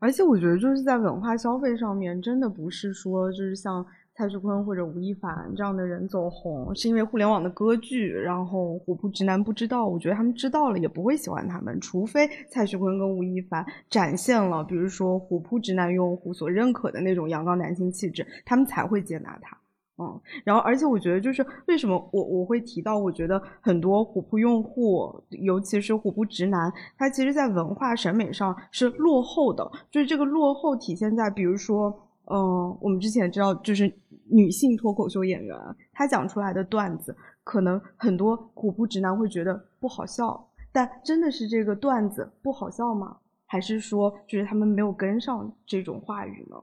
而且我觉得，就是在文化消费上面，真的不是说就是像蔡徐坤或者吴亦凡这样的人走红，是因为互联网的歌剧，然后虎扑直男不知道。我觉得他们知道了也不会喜欢他们，除非蔡徐坤跟吴亦凡展现了，比如说虎扑直男用户所认可的那种阳刚男性气质，他们才会接纳他。嗯，然后而且我觉得就是为什么我我会提到，我觉得很多虎扑用户，尤其是虎扑直男，他其实在文化审美上是落后的。就是这个落后体现在，比如说，嗯，我们之前知道，就是女性脱口秀演员，她讲出来的段子，可能很多虎扑直男会觉得不好笑。但真的是这个段子不好笑吗？还是说就是他们没有跟上这种话语呢？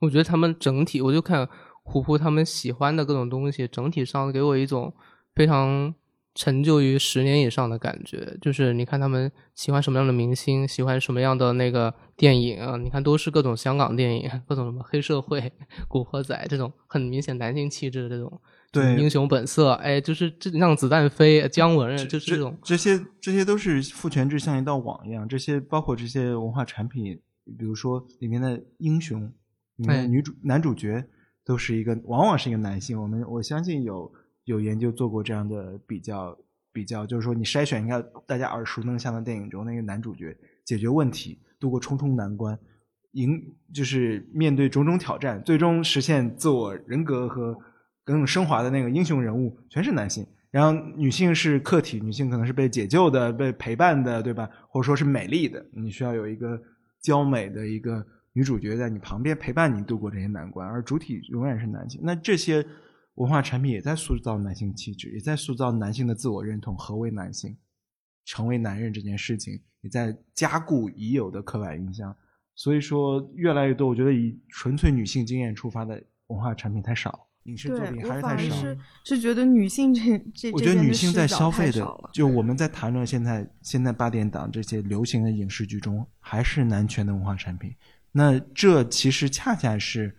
我觉得他们整体，我就看。虎扑他们喜欢的各种东西，整体上给我一种非常陈旧于十年以上的感觉。就是你看他们喜欢什么样的明星，喜欢什么样的那个电影啊？你看都是各种香港电影，各种什么黑社会、古惑仔这种很明显男性气质的这种。对，英雄本色，哎，就是这让子弹飞，姜文就是这种。这些这些都是父权制像一道网一样。这些包括这些文化产品，比如说里面的英雄，里面的女主男主角。都是一个，往往是一个男性。我们我相信有有研究做过这样的比较，比较就是说，你筛选一下大家耳熟能详的电影中那个男主角解决问题、度过重重难关、赢就是面对种种挑战，最终实现自我人格和更升华的那个英雄人物，全是男性。然后女性是客体，女性可能是被解救的、被陪伴的，对吧？或者说是美丽的，你需要有一个娇美的一个。女主角在你旁边陪伴你度过这些难关，而主体永远是男性。那这些文化产品也在塑造男性气质，也在塑造男性的自我认同。何为男性？成为男人这件事情，也在加固已有的刻板印象。所以说，越来越多，我觉得以纯粹女性经验出发的文化产品太少，影视作品还是太少。是是觉得女性这这，我觉得女性在消费的，就我们在谈论现在现在八点档这些流行的影视剧中，还是男权的文化产品。那这其实恰恰是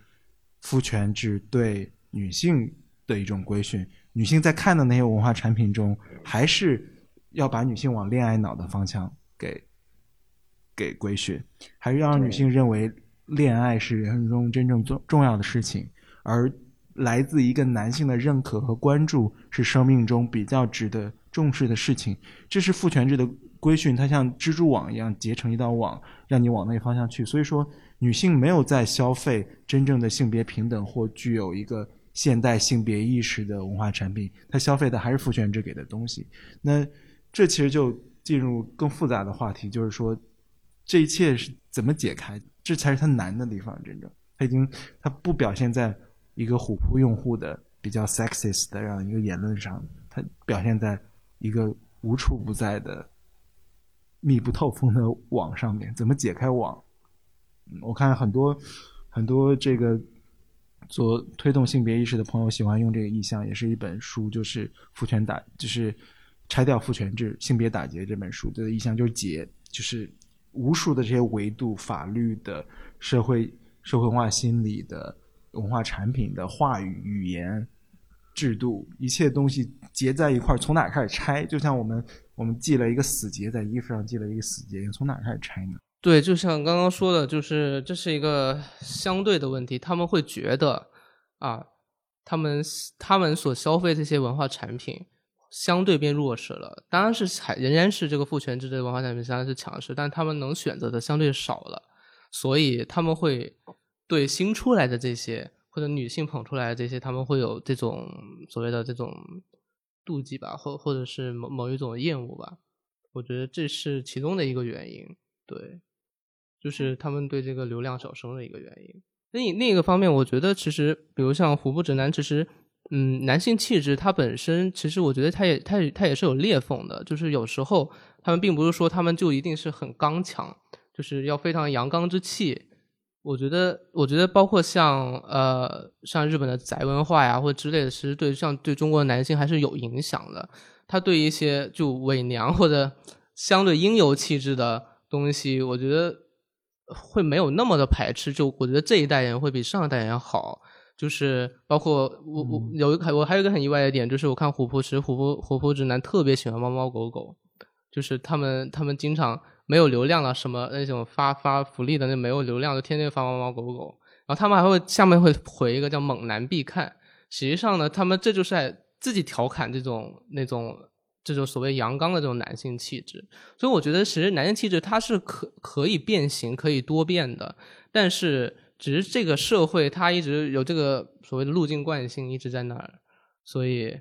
父权制对女性的一种规训。女性在看的那些文化产品中，还是要把女性往恋爱脑的方向给给规训，还是要让女性认为恋爱是人生中真正重重要的事情，而来自一个男性的认可和关注是生命中比较值得重视的事情。这是父权制的。规训它像蜘蛛网一样结成一道网，让你往那个方向去。所以说，女性没有在消费真正的性别平等或具有一个现代性别意识的文化产品，它消费的还是父权制给的东西。那这其实就进入更复杂的话题，就是说，这一切是怎么解开？这才是它难的地方。真正，它已经它不表现在一个虎扑用户的比较 sexist 的这样一个言论上，它表现在一个无处不在的。密不透风的网上面怎么解开网？我看很多很多这个做推动性别意识的朋友喜欢用这个意象，也是一本书，就是父权打，就是拆掉父权制，性别打劫这本书的意象就是解，就是无数的这些维度、法律的、社会社会化心理的文化产品的话语、语言、制度，一切东西结在一块儿，从哪开始拆？就像我们我们系了一个死结在衣服上，系了一个死结，从哪开始拆呢？对，就像刚刚说的，就是这是一个相对的问题，他们会觉得啊，他们他们所消费这些文化产品。相对变弱势了，当然是还仍然是这个父权制的文化产品，相当是强势，但他们能选择的相对少了，所以他们会对新出来的这些或者女性捧出来的这些，他们会有这种所谓的这种妒忌吧，或或者是某某一种厌恶吧。我觉得这是其中的一个原因，对，就是他们对这个流量小生的一个原因。另另一个方面，我觉得其实，比如像虎扑直男，其实。嗯，男性气质它本身，其实我觉得它也它也它也是有裂缝的，就是有时候他们并不是说他们就一定是很刚强，就是要非常阳刚之气。我觉得，我觉得包括像呃像日本的宅文化呀或者之类的，其实对像对中国的男性还是有影响的。他对一些就伪娘或者相对阴柔气质的东西，我觉得会没有那么的排斥。就我觉得这一代人会比上一代人好。就是包括我我有一个我还有一个很意外的点，就是我看虎扑，其实虎扑虎扑直男特别喜欢猫猫狗狗，就是他们他们经常没有流量了，什么那种发发福利的那没有流量，就天天发猫猫狗狗，然后他们还会下面会回一个叫猛男必看，实际上呢，他们这就是在自己调侃这种那种这种所谓阳刚的这种男性气质，所以我觉得其实男性气质它是可可以变形可以多变的，但是。只是这个社会，它一直有这个所谓的路径惯性一直在那儿，所以，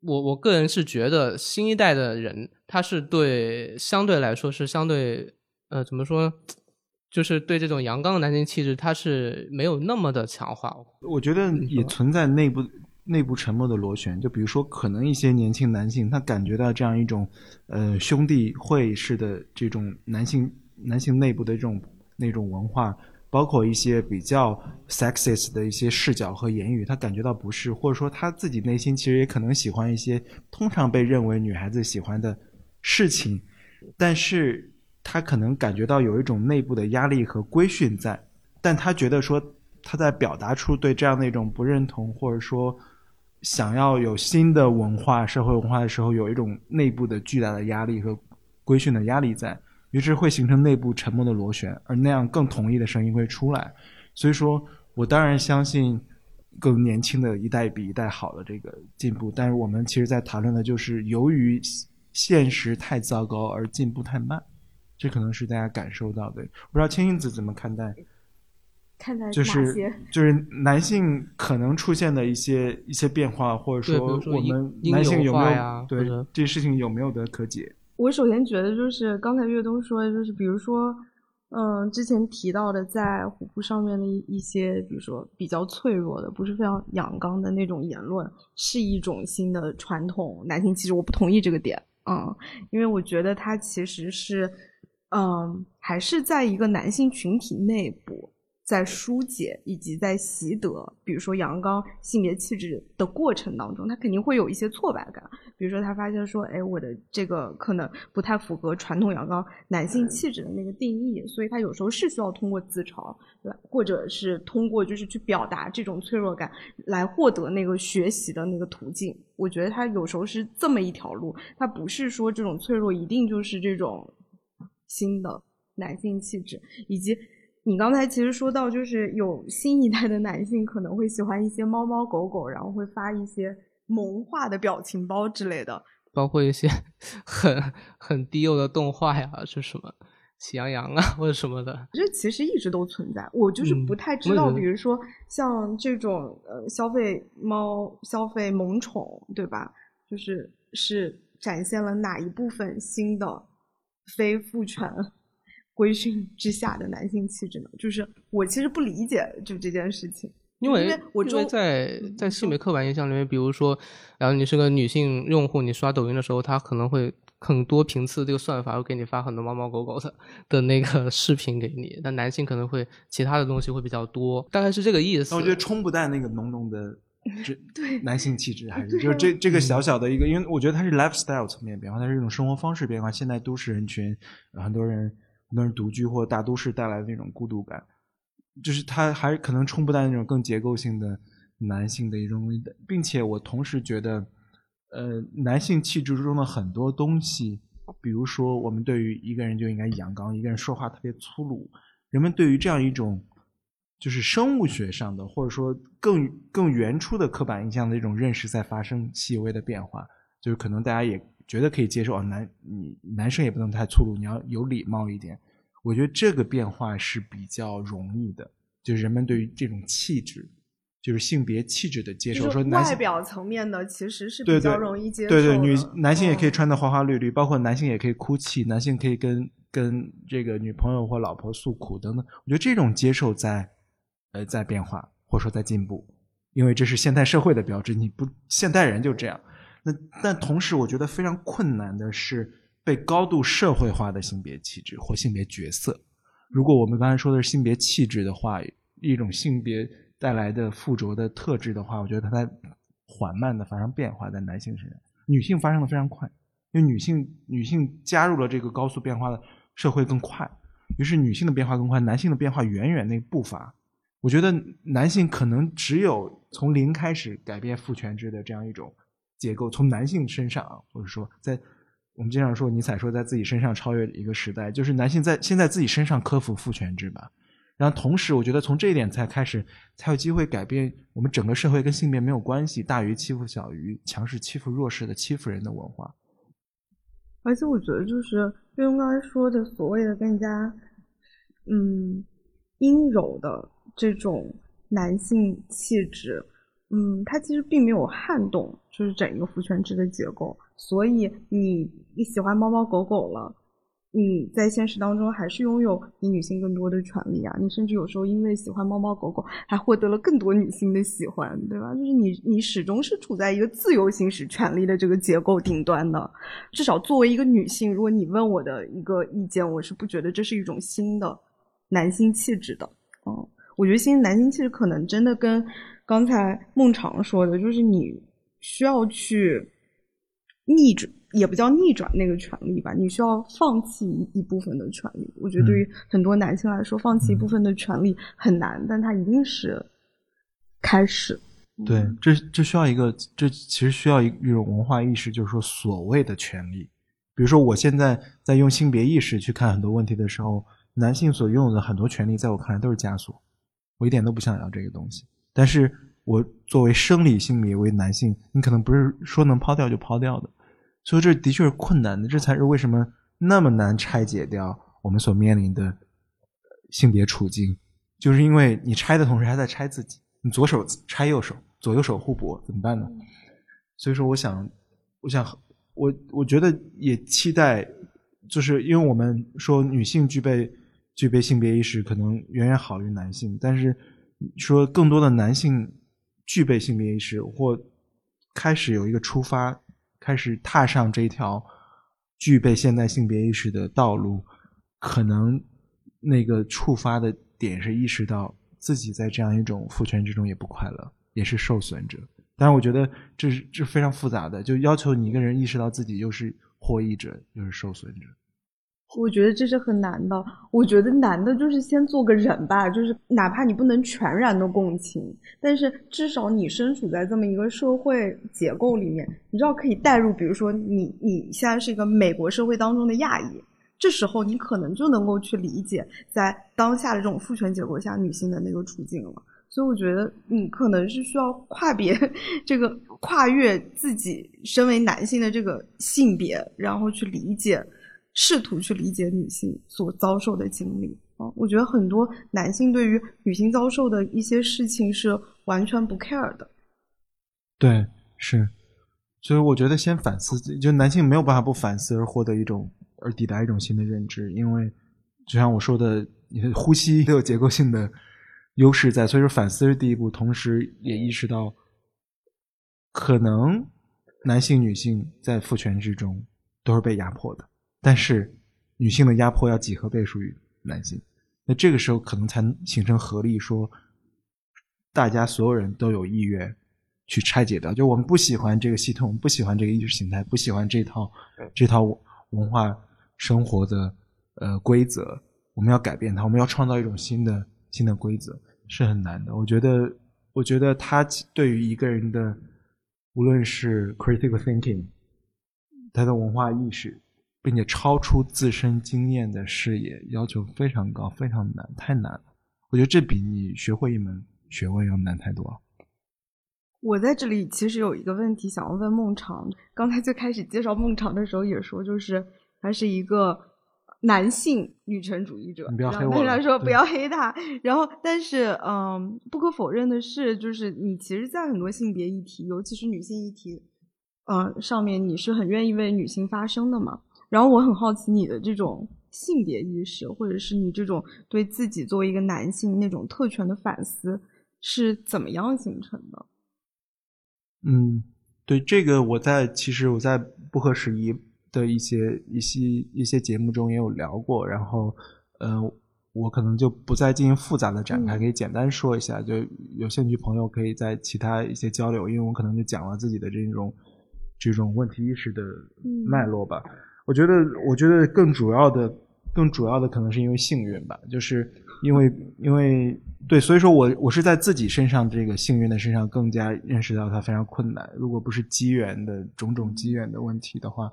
我我个人是觉得新一代的人，他是对相对来说是相对呃怎么说，就是对这种阳刚的男性气质，他是没有那么的强化。我觉得也存在内部内部沉默的螺旋，就比如说，可能一些年轻男性他感觉到这样一种呃兄弟会式的这种男性男性内部的这种那种文化。包括一些比较 sexist 的一些视角和言语，他感觉到不适，或者说他自己内心其实也可能喜欢一些通常被认为女孩子喜欢的事情，但是他可能感觉到有一种内部的压力和规训在，但他觉得说他在表达出对这样的一种不认同，或者说想要有新的文化、社会文化的时候，有一种内部的巨大的压力和规训的压力在。于是会形成内部沉默的螺旋，而那样更统一的声音会出来。所以说我当然相信更年轻的一代比一代好的这个进步，但是我们其实在谈论的就是由于现实太糟糕而进步太慢，这可能是大家感受到的。不知道青青子怎么看待？看待就是就是男性可能出现的一些一些变化，或者说我们男性有没有对这些事情有没有的可解？我首先觉得就是刚才岳东说的，就是比如说，嗯，之前提到的在虎扑上面的一一些，比如说比较脆弱的，不是非常阳刚的那种言论，是一种新的传统男性其实。我不同意这个点，嗯，因为我觉得它其实是，嗯，还是在一个男性群体内部。在疏解以及在习得，比如说阳刚性别气质的过程当中，他肯定会有一些挫败感。比如说，他发现说，哎，我的这个可能不太符合传统阳刚男性气质的那个定义，所以他有时候是需要通过自嘲，对吧？或者是通过就是去表达这种脆弱感，来获得那个学习的那个途径。我觉得他有时候是这么一条路，他不是说这种脆弱一定就是这种新的男性气质，以及。你刚才其实说到，就是有新一代的男性可能会喜欢一些猫猫狗狗，然后会发一些萌化的表情包之类的，包括一些 很很低幼的动画呀，是什么喜羊羊啊或者什么的，这其实一直都存在。我就是不太知道，比如说像这种呃消费猫、消费萌宠，对吧？就是是展现了哪一部分新的非父权？规训之下的男性气质呢？就是我其实不理解就这件事情，因为我因为在在性别刻板印象里面，比如说，然后你是个女性用户，你刷抖音的时候，他可能会很多频次，这个算法会给你发很多猫猫狗狗的的那个 视频给你，但男性可能会其他的东西会比较多，大概是这个意思。我觉得冲不淡那个浓浓的 对男性气质，还是就是这这个小小的一个，因为我觉得它是 lifestyle 层面变化，它是一种生活方式变化。现在都市人群很多人。那是独居或大都市带来的那种孤独感，就是他还可能冲不到那种更结构性的男性的一种，并且我同时觉得，呃，男性气质中的很多东西，比如说我们对于一个人就应该阳刚，一个人说话特别粗鲁，人们对于这样一种就是生物学上的或者说更更原初的刻板印象的一种认识在发生细微的变化，就是可能大家也觉得可以接受啊，男你男生也不能太粗鲁，你要有礼貌一点。我觉得这个变化是比较容易的，就是人们对于这种气质，就是性别气质的接受，说男外表层面的其实是比较容易接受。对对，女男性也可以穿的花花绿绿，包括男性也可以哭泣，男性可以跟跟这个女朋友或老婆诉苦等等。我觉得这种接受在呃在变化，或者说在进步，因为这是现代社会的标志。你不现代人就这样，那但同时我觉得非常困难的是。被高度社会化的性别气质或性别角色，如果我们刚才说的是性别气质的话，一种性别带来的附着的特质的话，我觉得它在缓慢的发生变化，在男性身上，女性发生的非常快，因为女性女性加入了这个高速变化的社会更快，于是女性的变化更快，男性的变化远远那步伐，我觉得男性可能只有从零开始改变父权制的这样一种结构，从男性身上，或者说在。我们经常说，尼采说在自己身上超越一个时代，就是男性在先在自己身上克服父权制吧。然后同时，我觉得从这一点才开始，才有机会改变我们整个社会跟性别没有关系，大于欺负小于强势欺负弱势的欺负人的文化。而且我觉得，就是岳东刚才说的所谓的更加嗯阴柔的这种男性气质，嗯，它其实并没有撼动，就是整一个父权制的结构。所以你你喜欢猫猫狗狗了，你在现实当中还是拥有比女性更多的权利啊！你甚至有时候因为喜欢猫猫狗狗，还获得了更多女性的喜欢，对吧？就是你你始终是处在一个自由行使权利的这个结构顶端的。至少作为一个女性，如果你问我的一个意见，我是不觉得这是一种新的男性气质的。嗯，我觉得新男性气质可能真的跟刚才孟尝说的，就是你需要去。逆转也不叫逆转那个权利吧，你需要放弃一部分的权利。我觉得对于很多男性来说，放弃一部分的权利很难，但他一定是开始。对，这这需要一个，这其实需要一一种文化意识，就是说所谓的权利。比如说，我现在在用性别意识去看很多问题的时候，男性所拥有的很多权利，在我看来都是枷锁。我一点都不想要这个东西，但是我作为生理性别为男性，你可能不是说能抛掉就抛掉的。所以这的确是困难的，这才是为什么那么难拆解掉我们所面临的性别处境，就是因为你拆的同时还在拆自己，你左手拆右手，左右手互搏，怎么办呢？所以说，我想，我想，我我觉得也期待，就是因为我们说女性具备具备性别意识可能远远好于男性，但是说更多的男性具备性别意识或开始有一个出发。开始踏上这条具备现代性别意识的道路，可能那个触发的点是意识到自己在这样一种父权之中也不快乐，也是受损者。但是我觉得这是这非常复杂的，就要求你一个人意识到自己又是获益者又是受损者。我觉得这是很难的。我觉得难的就是先做个人吧，就是哪怕你不能全然的共情，但是至少你身处在这么一个社会结构里面，你知道可以带入。比如说你你现在是一个美国社会当中的亚裔，这时候你可能就能够去理解在当下的这种父权结构下女性的那个处境了。所以我觉得你可能是需要跨别 这个跨越自己身为男性的这个性别，然后去理解。试图去理解女性所遭受的经历啊，我觉得很多男性对于女性遭受的一些事情是完全不 care 的。对，是，所以我觉得先反思，就男性没有办法不反思而获得一种而抵达一种新的认知，因为就像我说的，你的呼吸都有结构性的优势在，所以说反思是第一步，同时也意识到可能男性、女性在父权之中都是被压迫的。但是，女性的压迫要几何倍数于男性，那这个时候可能才形成合力，说大家所有人都有意愿去拆解掉。就我们不喜欢这个系统，不喜欢这个意识形态，不喜欢这套这套文化生活的呃规则，我们要改变它，我们要创造一种新的新的规则是很难的。我觉得，我觉得他对于一个人的，无论是 critical thinking，他的文化意识，并且超出自身经验的视野，要求非常高，非常难，太难了。我觉得这比你学会一门学问要难太多了。我在这里其实有一个问题想要问孟尝。刚才最开始介绍孟尝的时候也说，就是他是一个男性女权主义者。你不要黑我。他说不要黑他。然后，但是嗯，不可否认的是，就是你其实，在很多性别议题，尤其是女性议题，嗯，上面你是很愿意为女性发声的嘛。然后我很好奇你的这种性别意识，或者是你这种对自己作为一个男性那种特权的反思是怎么样形成的？嗯，对这个，我在其实我在不合时宜的一些一些一些节目中也有聊过，然后，呃，我可能就不再进行复杂的展开，可以简单说一下，就有兴趣朋友可以在其他一些交流，因为我可能就讲了自己的这种这种问题意识的脉络吧。我觉得，我觉得更主要的，更主要的可能是因为幸运吧，就是因为因为。对，所以说我我是在自己身上这个幸运的身上更加认识到它非常困难。如果不是机缘的种种机缘的问题的话，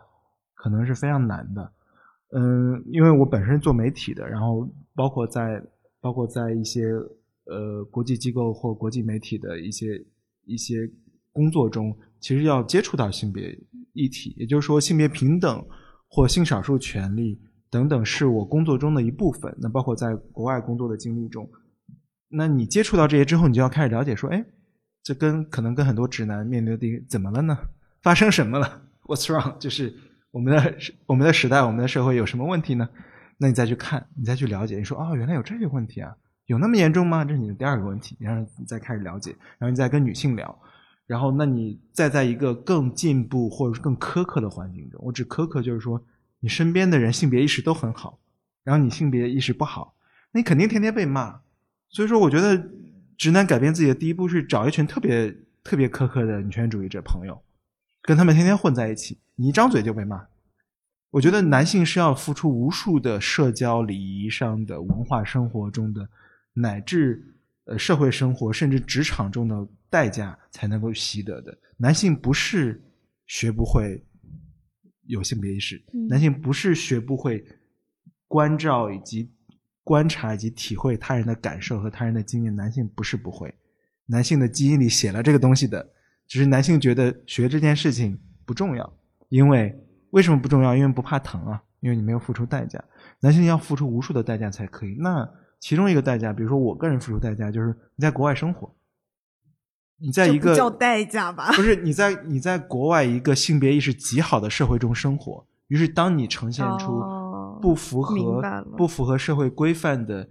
可能是非常难的。嗯，因为我本身做媒体的，然后包括在包括在一些呃国际机构或国际媒体的一些一些工作中，其实要接触到性别议题，也就是说性别平等或性少数权利等等，是我工作中的一部分。那包括在国外工作的经历中。那你接触到这些之后，你就要开始了解，说，哎，这跟可能跟很多直男面对的怎么了呢？发生什么了？What's wrong？就是我们的我们的时代，我们的社会有什么问题呢？那你再去看，你再去了解，你说，哦，原来有这些问题啊，有那么严重吗？这是你的第二个问题，然后你再开始了解，然后你再跟女性聊，然后那你再在一个更进步或者是更苛刻的环境中，我指苛刻就是说，你身边的人性别意识都很好，然后你性别意识不好，那你肯定天天被骂。所以说，我觉得直男改变自己的第一步是找一群特别特别苛刻的女权主义者朋友，跟他们天天混在一起。你一张嘴就被骂。我觉得男性是要付出无数的社交礼仪上的、文化生活中的，乃至呃社会生活甚至职场中的代价才能够习得的。男性不是学不会有性别意识，男性不是学不会关照以及。观察以及体会他人的感受和他人的经验，男性不是不会，男性的基因里写了这个东西的，只是男性觉得学这件事情不重要，因为为什么不重要？因为不怕疼啊，因为你没有付出代价。男性要付出无数的代价才可以。那其中一个代价，比如说我个人付出代价，就是你在国外生活，你在一个叫代价吧？不是你在你在国外一个性别意识极好的社会中生活，于是当你呈现出。不符合不符合社会规范的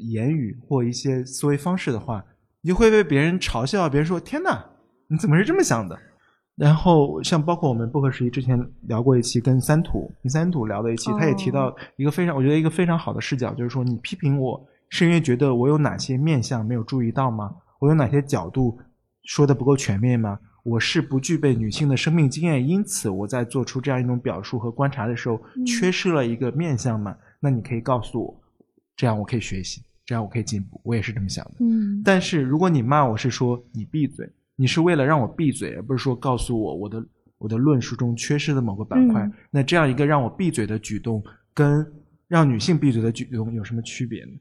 言语或一些思维方式的话，你就会被别人嘲笑。别人说：“天哪，你怎么是这么想的？”然后像包括我们不合时宜之前聊过一期跟三土跟三土聊的一期，他也提到一个非常我觉得一个非常好的视角，就是说你批评我是因为觉得我有哪些面相没有注意到吗？我有哪些角度说的不够全面吗？我是不具备女性的生命经验，因此我在做出这样一种表述和观察的时候，缺失了一个面相嘛？那你可以告诉我，这样我可以学习，这样我可以进步。我也是这么想的。嗯。但是如果你骂我是说你闭嘴，你是为了让我闭嘴，而不是说告诉我我的我的论述中缺失的某个板块，那这样一个让我闭嘴的举动，跟让女性闭嘴的举动有什么区别呢？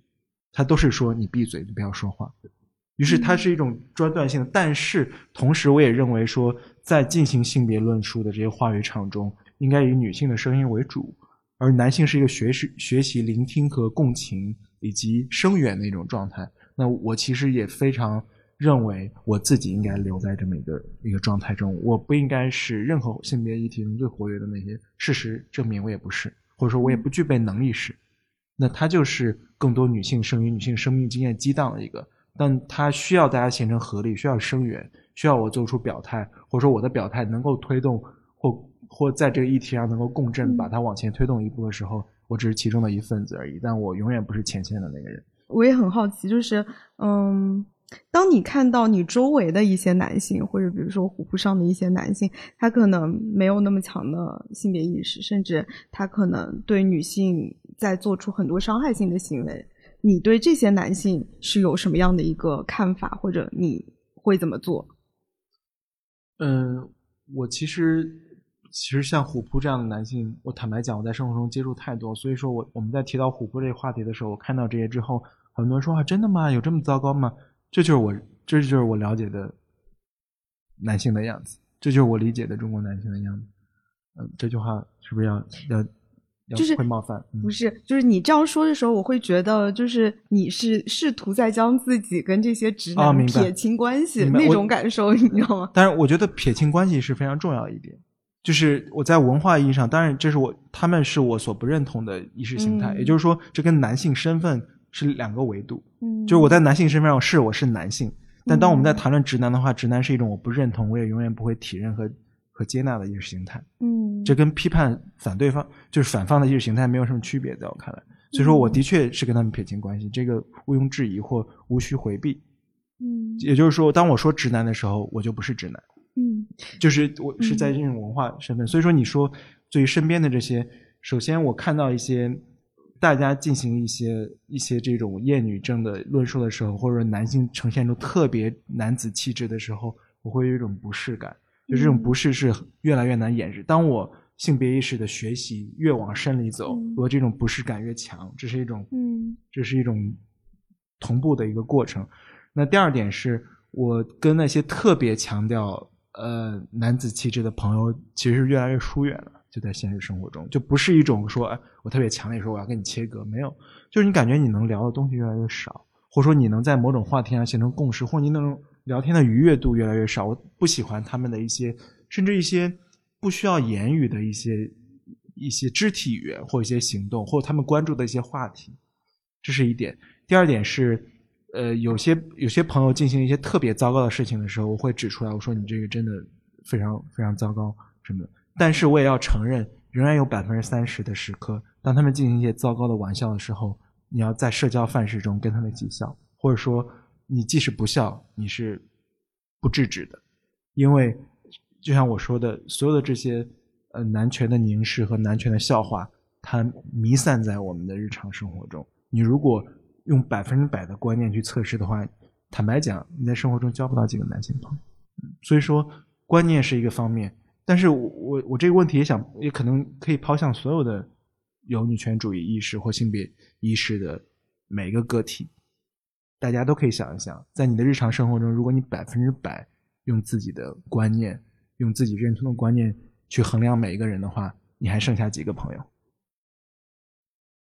他都是说你闭嘴，你不要说话。于是它是一种专断性的，但是同时我也认为说，在进行性别论述的这些话语场中，应该以女性的声音为主，而男性是一个学习、学习、聆听和共情以及声援的一种状态。那我其实也非常认为我自己应该留在这么一个一个状态中，我不应该是任何性别议题中最活跃的那些。事实证明我也不是，或者说我也不具备能力是。那它就是更多女性生于女性生命经验激荡的一个。但它需要大家形成合力，需要声援，需要我做出表态，或者说我的表态能够推动或或在这个议题上能够共振，把它往前推动一步的时候，我只是其中的一份子而已。但我永远不是前线的那个人。我也很好奇，就是嗯，当你看到你周围的一些男性，或者比如说虎扑上的一些男性，他可能没有那么强的性别意识，甚至他可能对女性在做出很多伤害性的行为。你对这些男性是有什么样的一个看法，或者你会怎么做？嗯，我其实其实像虎扑这样的男性，我坦白讲，我在生活中接触太多，所以说我我们在提到虎扑这个话题的时候，我看到这些之后，很多人说啊，真的吗？有这么糟糕吗？这就是我这就是我了解的男性的样子，这就是我理解的中国男性的样子。嗯，这句话是不是要要？就是会冒犯，不是？就是你这样说的时候，我会觉得，就是你是试图在将自己跟这些直男撇清关系那种感受，你知道吗？但是我觉得撇清关系是非常重要一点。就是我在文化意义上，当然这是我他们是我所不认同的意识形态。也就是说，这跟男性身份是两个维度。嗯，就是我在男性身份上是我是男性，但当我们在谈论直男的话，直男是一种我不认同，我也永远不会体认和。和接纳的意识形态，嗯，这跟批判反对方就是反方的意识形态没有什么区别，在我看来，所以说我的确是跟他们撇清关系，这个毋庸置疑或无需回避，嗯，也就是说，当我说直男的时候，我就不是直男，嗯，就是我是在这种文化身份，所以说你说对于身边的这些，首先我看到一些大家进行一些一些这种厌女症的论述的时候，或者说男性呈现出特别男子气质的时候，我会有一种不适感。就这种不适是越来越难掩饰。当我性别意识的学习越往深里走，我这种不适感越强。这是一种，嗯，这是一种同步的一个过程。那第二点是我跟那些特别强调呃男子气质的朋友，其实是越来越疏远了。就在现实生活中，就不是一种说，哎，我特别强烈说我要跟你切割，没有，就是你感觉你能聊的东西越来越少，或者说你能在某种话题上形成共识，或你能。聊天的愉悦度越来越少，我不喜欢他们的一些，甚至一些不需要言语的一些一些肢体语言或一些行动，或者他们关注的一些话题，这是一点。第二点是，呃，有些有些朋友进行一些特别糟糕的事情的时候，我会指出来，我说你这个真的非常非常糟糕什么的。但是我也要承认，仍然有百分之三十的时刻，当他们进行一些糟糕的玩笑的时候，你要在社交范式中跟他们一起笑，或者说。你即使不笑，你是不制止的，因为就像我说的，所有的这些呃男权的凝视和男权的笑话，它弥散在我们的日常生活中。你如果用百分之百的观念去测试的话，坦白讲，你在生活中交不到几个男性朋友。所以说，观念是一个方面，但是我我我这个问题也想，也可能可以抛向所有的有女权主义意识或性别意识的每一个个体。大家都可以想一想，在你的日常生活中，如果你百分之百用自己的观念、用自己认同的观念去衡量每一个人的话，你还剩下几个朋友？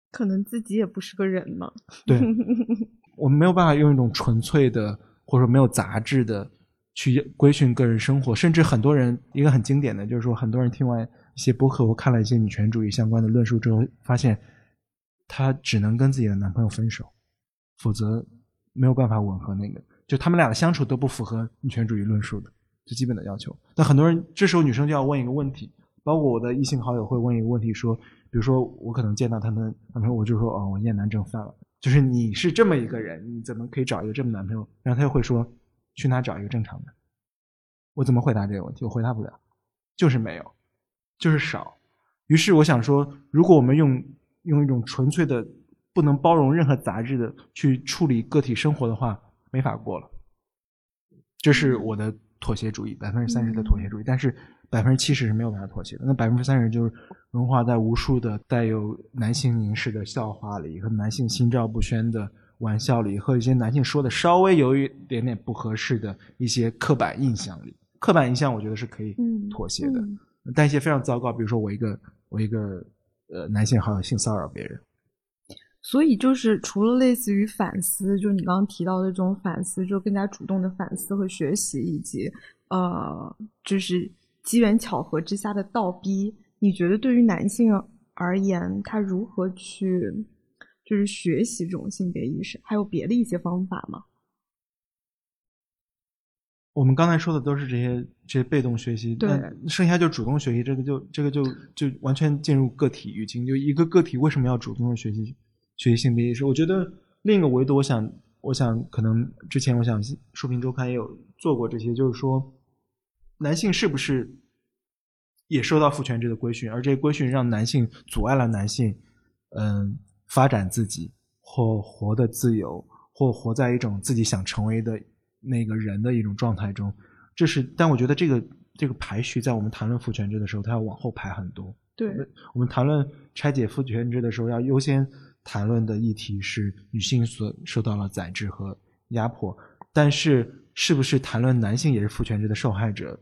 可能自己也不是个人嘛。对，我们没有办法用一种纯粹的，或者说没有杂质的去规训个人生活。甚至很多人，一个很经典的就是说，很多人听完一些播客或看了一些女权主义相关的论述之后，发现她只能跟自己的男朋友分手，否则。没有办法吻合那个，就他们俩的相处都不符合女权主义论述的最基本的要求。那很多人这时候女生就要问一个问题，包括我的异性好友会问一个问题，说，比如说我可能见到他们男朋友，我就说，哦，我厌男症犯了。就是你是这么一个人，你怎么可以找一个这么男朋友？然后他又会说，去哪找一个正常的？我怎么回答这个问题？我回答不了，就是没有，就是少。于是我想说，如果我们用用一种纯粹的。不能包容任何杂质的去处理个体生活的话，没法过了。这是我的妥协主义，百分之三十的妥协主义。但是百分之七十是没有办法妥协的。那百分之三十就是融化在无数的带有男性凝视的笑话里，和男性心照不宣的玩笑里，和一些男性说的稍微有一点点不合适的一些刻板印象里，刻板印象我觉得是可以妥协的。但一些非常糟糕，比如说我一个我一个呃男性好友性骚扰别人。所以就是除了类似于反思，就你刚刚提到的这种反思，就更加主动的反思和学习，以及呃，就是机缘巧合之下的倒逼。你觉得对于男性而言，他如何去就是学习这种性别意识？还有别的一些方法吗？我们刚才说的都是这些这些被动学习，对，剩下就主动学习。这个就这个就就完全进入个体语境，就一个个体为什么要主动的学习？学习性别意识，我觉得另一个维度，我想，我想可能之前我想《书评周刊》也有做过这些，就是说，男性是不是也受到父权制的规训，而这些规训让男性阻碍了男性，嗯，发展自己，或活得自由，或活在一种自己想成为的那个人的一种状态中。这是，但我觉得这个这个排序在我们谈论父权制的时候，它要往后排很多。对，我们谈论拆解父权制的时候，要优先谈论的议题是女性所受到了宰制和压迫。但是，是不是谈论男性也是父权制的受害者，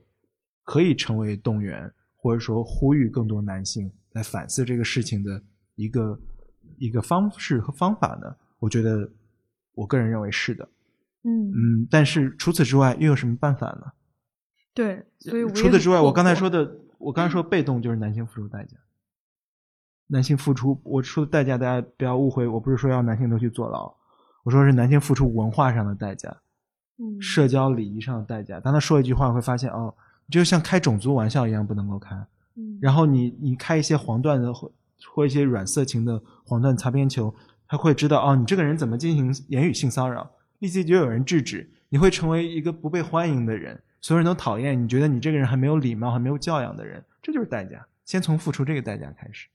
可以成为动员，或者说呼吁更多男性来反思这个事情的一个一个方式和方法呢？我觉得，我个人认为是的。嗯嗯，但是除此之外，又有什么办法呢？对，所以除此之外，我刚才说的，我刚才说被动就是男性付出代价。男性付出，我说的代价，大家不要误会，我不是说要男性都去坐牢，我说是男性付出文化上的代价。嗯社交礼仪上的代价。当他说一句话，会发现哦，就像开种族玩笑一样不能够开。嗯，然后你你开一些黄段的或或一些软色情的黄段擦边球，他会知道哦，你这个人怎么进行言语性骚扰，立即就有人制止，你会成为一个不被欢迎的人，所有人都讨厌你，觉得你这个人还没有礼貌，还没有教养的人，这就是代价。先从付出这个代价开始，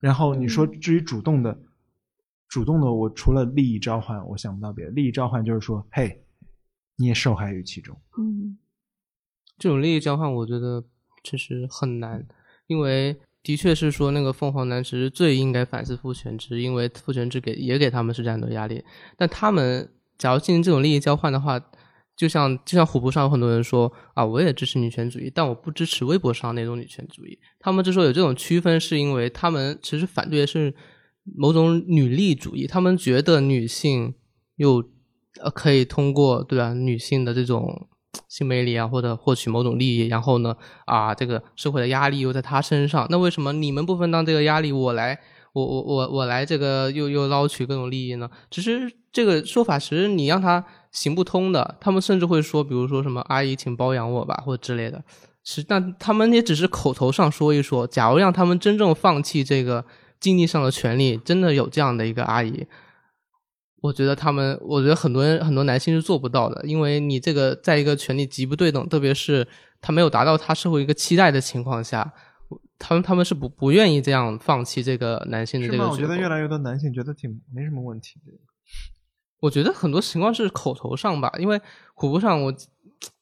然后你说至于主动的。主动的，我除了利益召唤，我想不到别的。利益召唤就是说，嘿，你也受害于其中。嗯，这种利益交换，我觉得其实很难，因为的确是说，那个凤凰男其实最应该反思父权制，因为父权制给也给他们是这样的压力。但他们假如进行这种利益交换的话，就像就像虎扑上有很多人说啊，我也支持女权主义，但我不支持微博上那种女权主义。他们之所以有这种区分，是因为他们其实反对的是。某种女力主义，他们觉得女性又呃可以通过对吧女性的这种性魅力啊，或者获取某种利益，然后呢啊这个社会的压力又在她身上，那为什么你们不分担这个压力，我来我我我我来这个又又捞取各种利益呢？其实这个说法其实你让他行不通的，他们甚至会说，比如说什么阿姨请包养我吧，或者之类的，是但他们也只是口头上说一说，假如让他们真正放弃这个。经济上的权利真的有这样的一个阿姨，我觉得他们，我觉得很多人很多男性是做不到的，因为你这个在一个权利极不对等，特别是他没有达到他社会一个期待的情况下，他们他们是不不愿意这样放弃这个男性的这个。我觉得越来越多男性觉得挺没什么问题。我觉得很多情况是口头上吧，因为虎扑上我。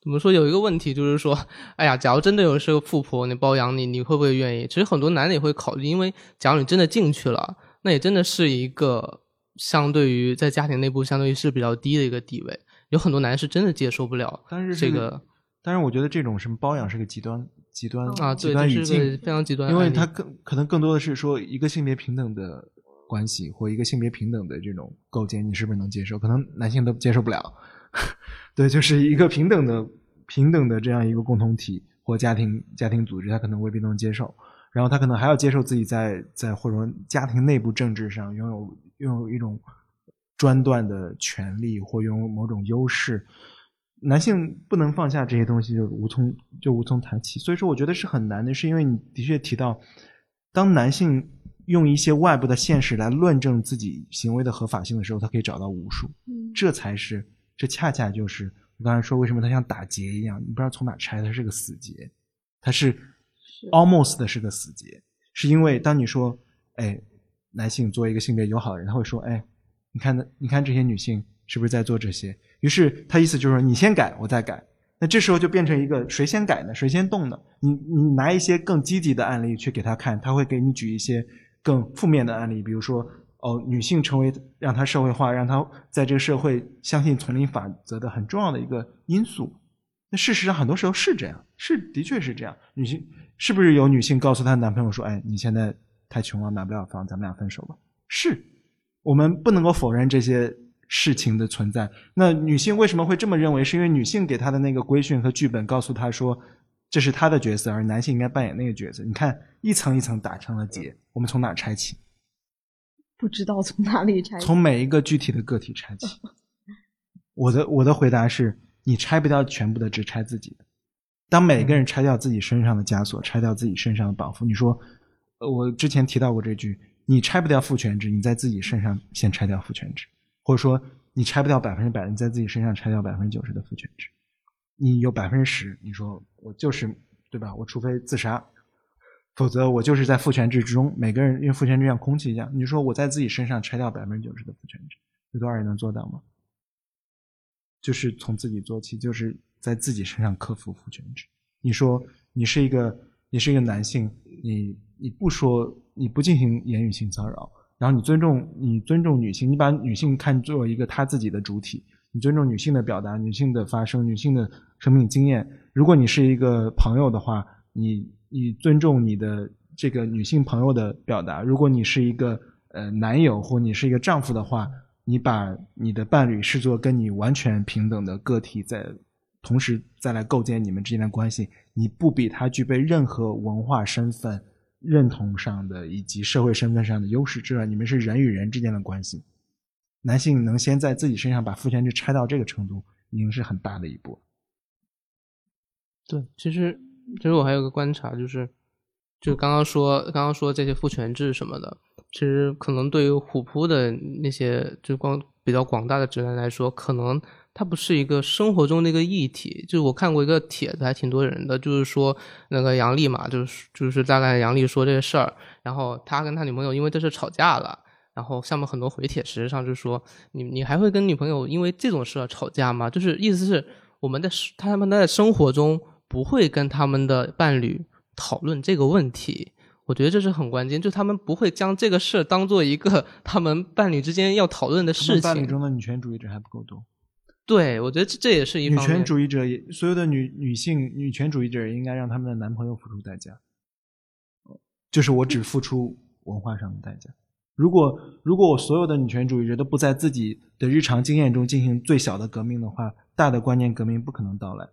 怎么说？有一个问题就是说，哎呀，假如真的有是个富婆，你包养你，你会不会愿意？其实很多男的也会考虑，因为假如你真的进去了，那也真的是一个相对于在家庭内部相对于是比较低的一个地位，有很多男是真的接受不了。但是这个，但是我觉得这种什么包养是个极端极端啊，极端语境，非常极端，因为它更可能更多的是说一个性别平等的关系或一个性别平等的这种构建，你是不是能接受？可能男性都接受不了。对，就是一个平等的、平等的这样一个共同体或家庭家庭组织，他可能未必能接受。然后他可能还要接受自己在在或者说家庭内部政治上拥有拥有一种专断的权利或拥有某种优势。男性不能放下这些东西，就无从就无从谈起。所以说，我觉得是很难的，是因为你的确提到，当男性用一些外部的现实来论证自己行为的合法性的时候，他可以找到无数。嗯，这才是。这恰恰就是我刚才说，为什么它像打结一样，你不知道从哪拆，它是个死结，它是 almost 的是个死结，是因为当你说，哎，男性作为一个性别友好的人，他会说，哎，你看，你看这些女性是不是在做这些？于是他意思就是说，你先改，我再改。那这时候就变成一个谁先改呢？谁先动呢？你你拿一些更积极的案例去给他看，他会给你举一些更负面的案例，比如说。哦，女性成为让她社会化，让她在这个社会相信丛林法则的很重要的一个因素。那事实上，很多时候是这样，是的确是这样。女性是不是有女性告诉她男朋友说：“哎，你现在太穷了，买不了房，咱们俩分手吧？”是，我们不能够否认这些事情的存在。那女性为什么会这么认为？是因为女性给她的那个规训和剧本告诉她说，这是他的角色，而男性应该扮演那个角色。你看，一层一层打成了结，我们从哪拆起？不知道从哪里拆，从每一个具体的个体拆起。我的我的回答是：你拆不掉全部的，只拆自己的。当每个人拆掉自己身上的枷锁，拆掉自己身上的绑缚，你说，我之前提到过这句：你拆不掉父权制，你在自己身上先拆掉父权制；或者说，你拆不掉百分之百，你在自己身上拆掉百分之九十的父权制。你有百分之十，你说我就是对吧？我除非自杀。否则我就是在父权制之中，每个人因为父权制像空气一样。你说我在自己身上拆掉百分之九十的父权制，有多少人能做到吗？就是从自己做起，就是在自己身上克服父权制。你说你是一个你是一个男性，你你不说你不进行言语性骚扰，然后你尊重你尊重女性，你把女性看作一个她自己的主体，你尊重女性的表达、女性的发声、女性的生命经验。如果你是一个朋友的话，你你尊重你的这个女性朋友的表达。如果你是一个呃男友或你是一个丈夫的话，你把你的伴侣视作跟你完全平等的个体，在同时再来构建你们之间的关系，你不比他具备任何文化身份认同上的以及社会身份上的优势之外，你们是人与人之间的关系。男性能先在自己身上把父权制拆到这个程度，已经是很大的一步。对，其实其实我还有个观察，就是就刚刚说刚刚说这些父权制什么的。其实可能对于虎扑的那些就光比较广大的直男来说，可能它不是一个生活中的一个议题。就是我看过一个帖子，还挺多人的，就是说那个杨丽嘛，就是就是大概杨丽说这个事儿，然后他跟他女朋友因为这事吵架了，然后下面很多回帖，实际上就是说你你还会跟女朋友因为这种事儿吵架吗？就是意思是我们的他们在生活中不会跟他们的伴侣讨论这个问题。我觉得这是很关键，就他们不会将这个事当做一个 他们伴侣之间要讨论的事情。伴侣中的女权主义者还不够多。对，我觉得这这也是一女权主义者，所有的女女性女权主义者应该让他们的男朋友付出代价。就是我只付出文化上的代价。如果如果我所有的女权主义者都不在自己的日常经验中进行最小的革命的话，大的观念革命不可能到来。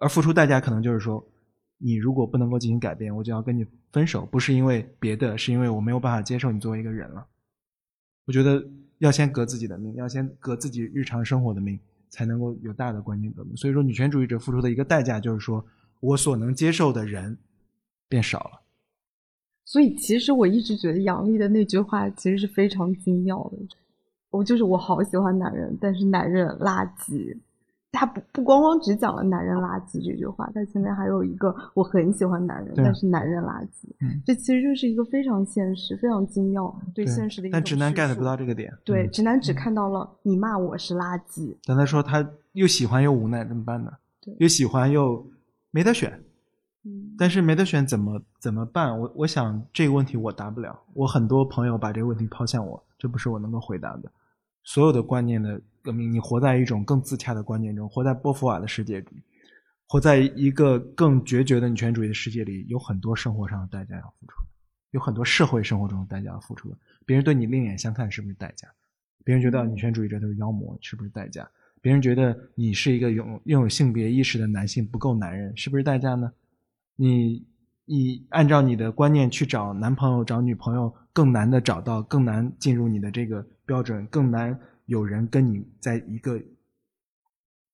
而付出代价可能就是说。你如果不能够进行改变，我就要跟你分手，不是因为别的，是因为我没有办法接受你作为一个人了。我觉得要先革自己的命，要先革自己日常生活的命，才能够有大的观念革命。所以说，女权主义者付出的一个代价就是说我所能接受的人变少了。所以，其实我一直觉得杨笠的那句话其实是非常精妙的。我就是我好喜欢男人，但是男人垃圾。他不不光光只讲了“男人垃圾”这句话，他前面还有一个“我很喜欢男人，但是男人垃圾”。嗯，这其实就是一个非常现实、非常精妙对现实的一个。但直男 get 不到这个点。对，直男只看到了你骂我是垃圾。但他说他又喜欢又无奈，怎么办呢？对，又喜欢又没得选。但是没得选怎么怎么办？我我想这个问题我答不了。我很多朋友把这个问题抛向我，这不是我能够回答的。所有的观念的。革命，你活在一种更自洽的观念中，活在波伏娃的世界里，活在一个更决绝的女权主义的世界里，有很多生活上的代价要付出，有很多社会生活中的代价要付出。别人对你另眼相看是不是代价？别人觉得女权主义者都是妖魔是不是代价？别人觉得你是一个有拥有性别意识的男性不够男人是不是代价呢？你你按照你的观念去找男朋友找女朋友更难的找到，更难进入你的这个标准，更难。有人跟你在一个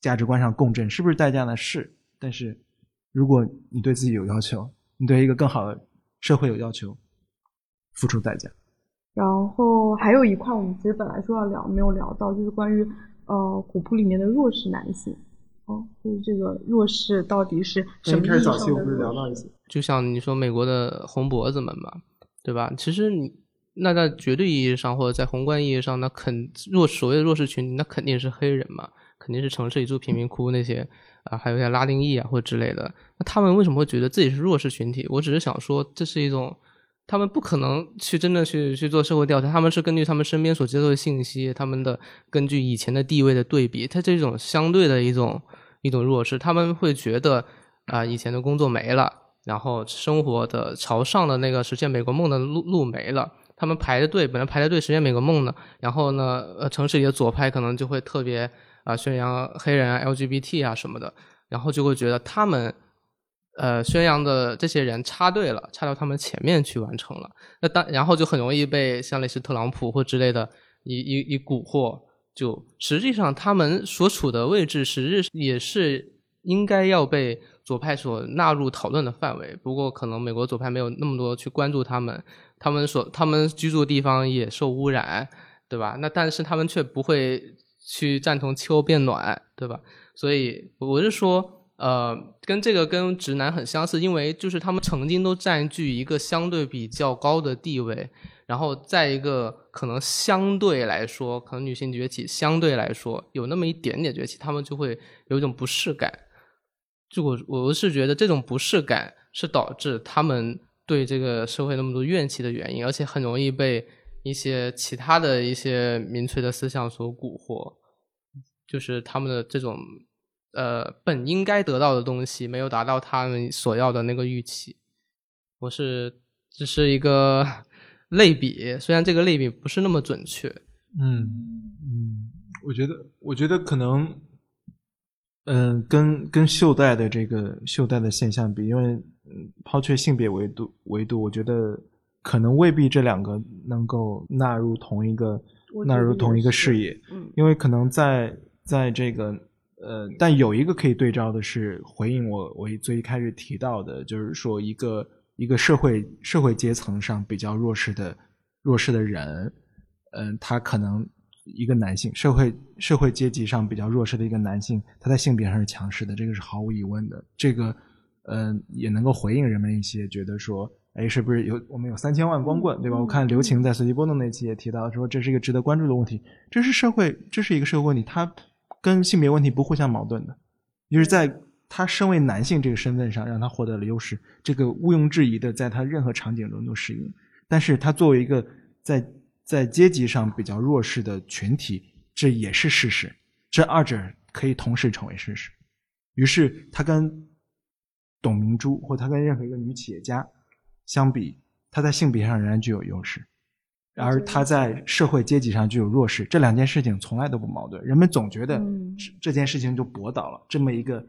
价值观上共振，是不是代价呢？是。但是，如果你对自己有要求，你对一个更好的社会有要求，付出代价。然后还有一块，我们其实本来说要聊，没有聊到，就是关于呃虎扑里面的弱势男性。哦，就是这个弱势到底是什么意义上的弱势？就像你说美国的红脖子们嘛，对吧？其实你。那在绝对意义上，或者在宏观意义上，那肯弱所谓的弱势群体，那肯定是黑人嘛，肯定是城市里住贫民窟那些啊，还有一些拉丁裔啊或者之类的。那他们为什么会觉得自己是弱势群体？我只是想说，这是一种他们不可能去真的去去做社会调查，他们是根据他们身边所接受的信息，他们的根据以前的地位的对比，它这种相对的一种一种弱势，他们会觉得啊，以前的工作没了，然后生活的朝上的那个实现美国梦的路路没了。他们排着队，本来排着队实现美国梦呢，然后呢，呃，城市里的左派可能就会特别啊宣扬黑人啊 LGBT 啊什么的，然后就会觉得他们呃宣扬的这些人插队了，插到他们前面去完成了，那当然后就很容易被像类似特朗普或之类的一一一蛊惑，就实际上他们所处的位置，实质也是应该要被左派所纳入讨论的范围，不过可能美国左派没有那么多去关注他们。他们所他们居住的地方也受污染，对吧？那但是他们却不会去赞同气候变暖，对吧？所以我是说，呃，跟这个跟直男很相似，因为就是他们曾经都占据一个相对比较高的地位，然后再一个可能相对来说，可能女性崛起相对来说有那么一点点崛起，他们就会有一种不适感。就我我是觉得这种不适感是导致他们对这个社会那么多怨气的原因，而且很容易被一些其他的一些民粹的思想所蛊惑，就是他们的这种。呃，本应该得到的东西没有达到他们所要的那个预期，我是只是一个类比，虽然这个类比不是那么准确。嗯嗯，我觉得，我觉得可能，嗯，跟跟袖带的这个袖带的现象比，因为嗯，抛却性别维度维度，我觉得可能未必这两个能够纳入同一个纳入同一个视野。嗯，因为可能在在这个。呃，但有一个可以对照的是，回应我我最一开始提到的，就是说一个一个社会社会阶层上比较弱势的弱势的人，嗯，他可能一个男性社会社会阶级上比较弱势的一个男性，他在性别上是强势的，这个是毫无疑问的。这个嗯，也能够回应人们一些觉得说，哎，是不是有我们有三千万光棍，对吧？我看刘晴在随机波动那期也提到说，这是一个值得关注的问题，这是社会，这是一个社会问题，他。跟性别问题不互相矛盾的，就是在他身为男性这个身份上，让他获得了优势，这个毋庸置疑的，在他任何场景中都适应。但是他作为一个在在阶级上比较弱势的群体，这也是事实。这二者可以同时成为事实。于是他跟董明珠或他跟任何一个女企业家相比，他在性别上仍然具有优势。而他在社会阶级上具有弱势，这两件事情从来都不矛盾。人们总觉得这件事情就驳倒了这么一个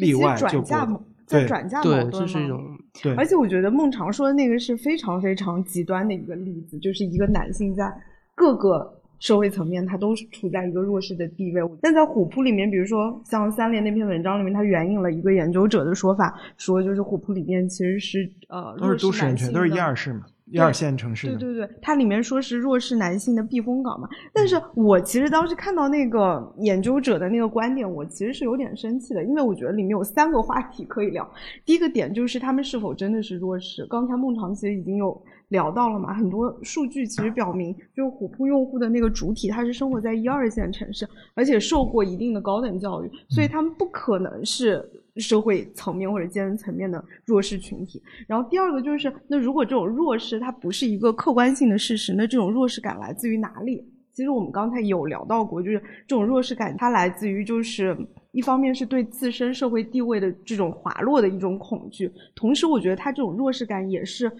例外，就转嫁在转嫁矛盾这是一种对。而且我觉得孟尝说的那个是非常非常极端的一个例子，就是一个男性在各个社会层面他都是处在一个弱势的地位。但在虎扑里面，比如说像三联那篇文章里面，他援引了一个研究者的说法，说就是虎扑里面其实是呃都是都市人群，都是一二世嘛。一二线城市，对对对，它里面说是弱势男性的避风港嘛。但是我其实当时看到那个研究者的那个观点，我其实是有点生气的，因为我觉得里面有三个话题可以聊。第一个点就是他们是否真的是弱势。刚才孟尝其实已经有聊到了嘛，很多数据其实表明，就是虎扑用户的那个主体，他是生活在一二线城市，而且受过一定的高等教育，所以他们不可能是。社会层面或者阶层层面的弱势群体，然后第二个就是，那如果这种弱势它不是一个客观性的事实，那这种弱势感来自于哪里？其实我们刚才有聊到过，就是这种弱势感它来自于，就是一方面是对自身社会地位的这种滑落的一种恐惧，同时我觉得它这种弱势感也是。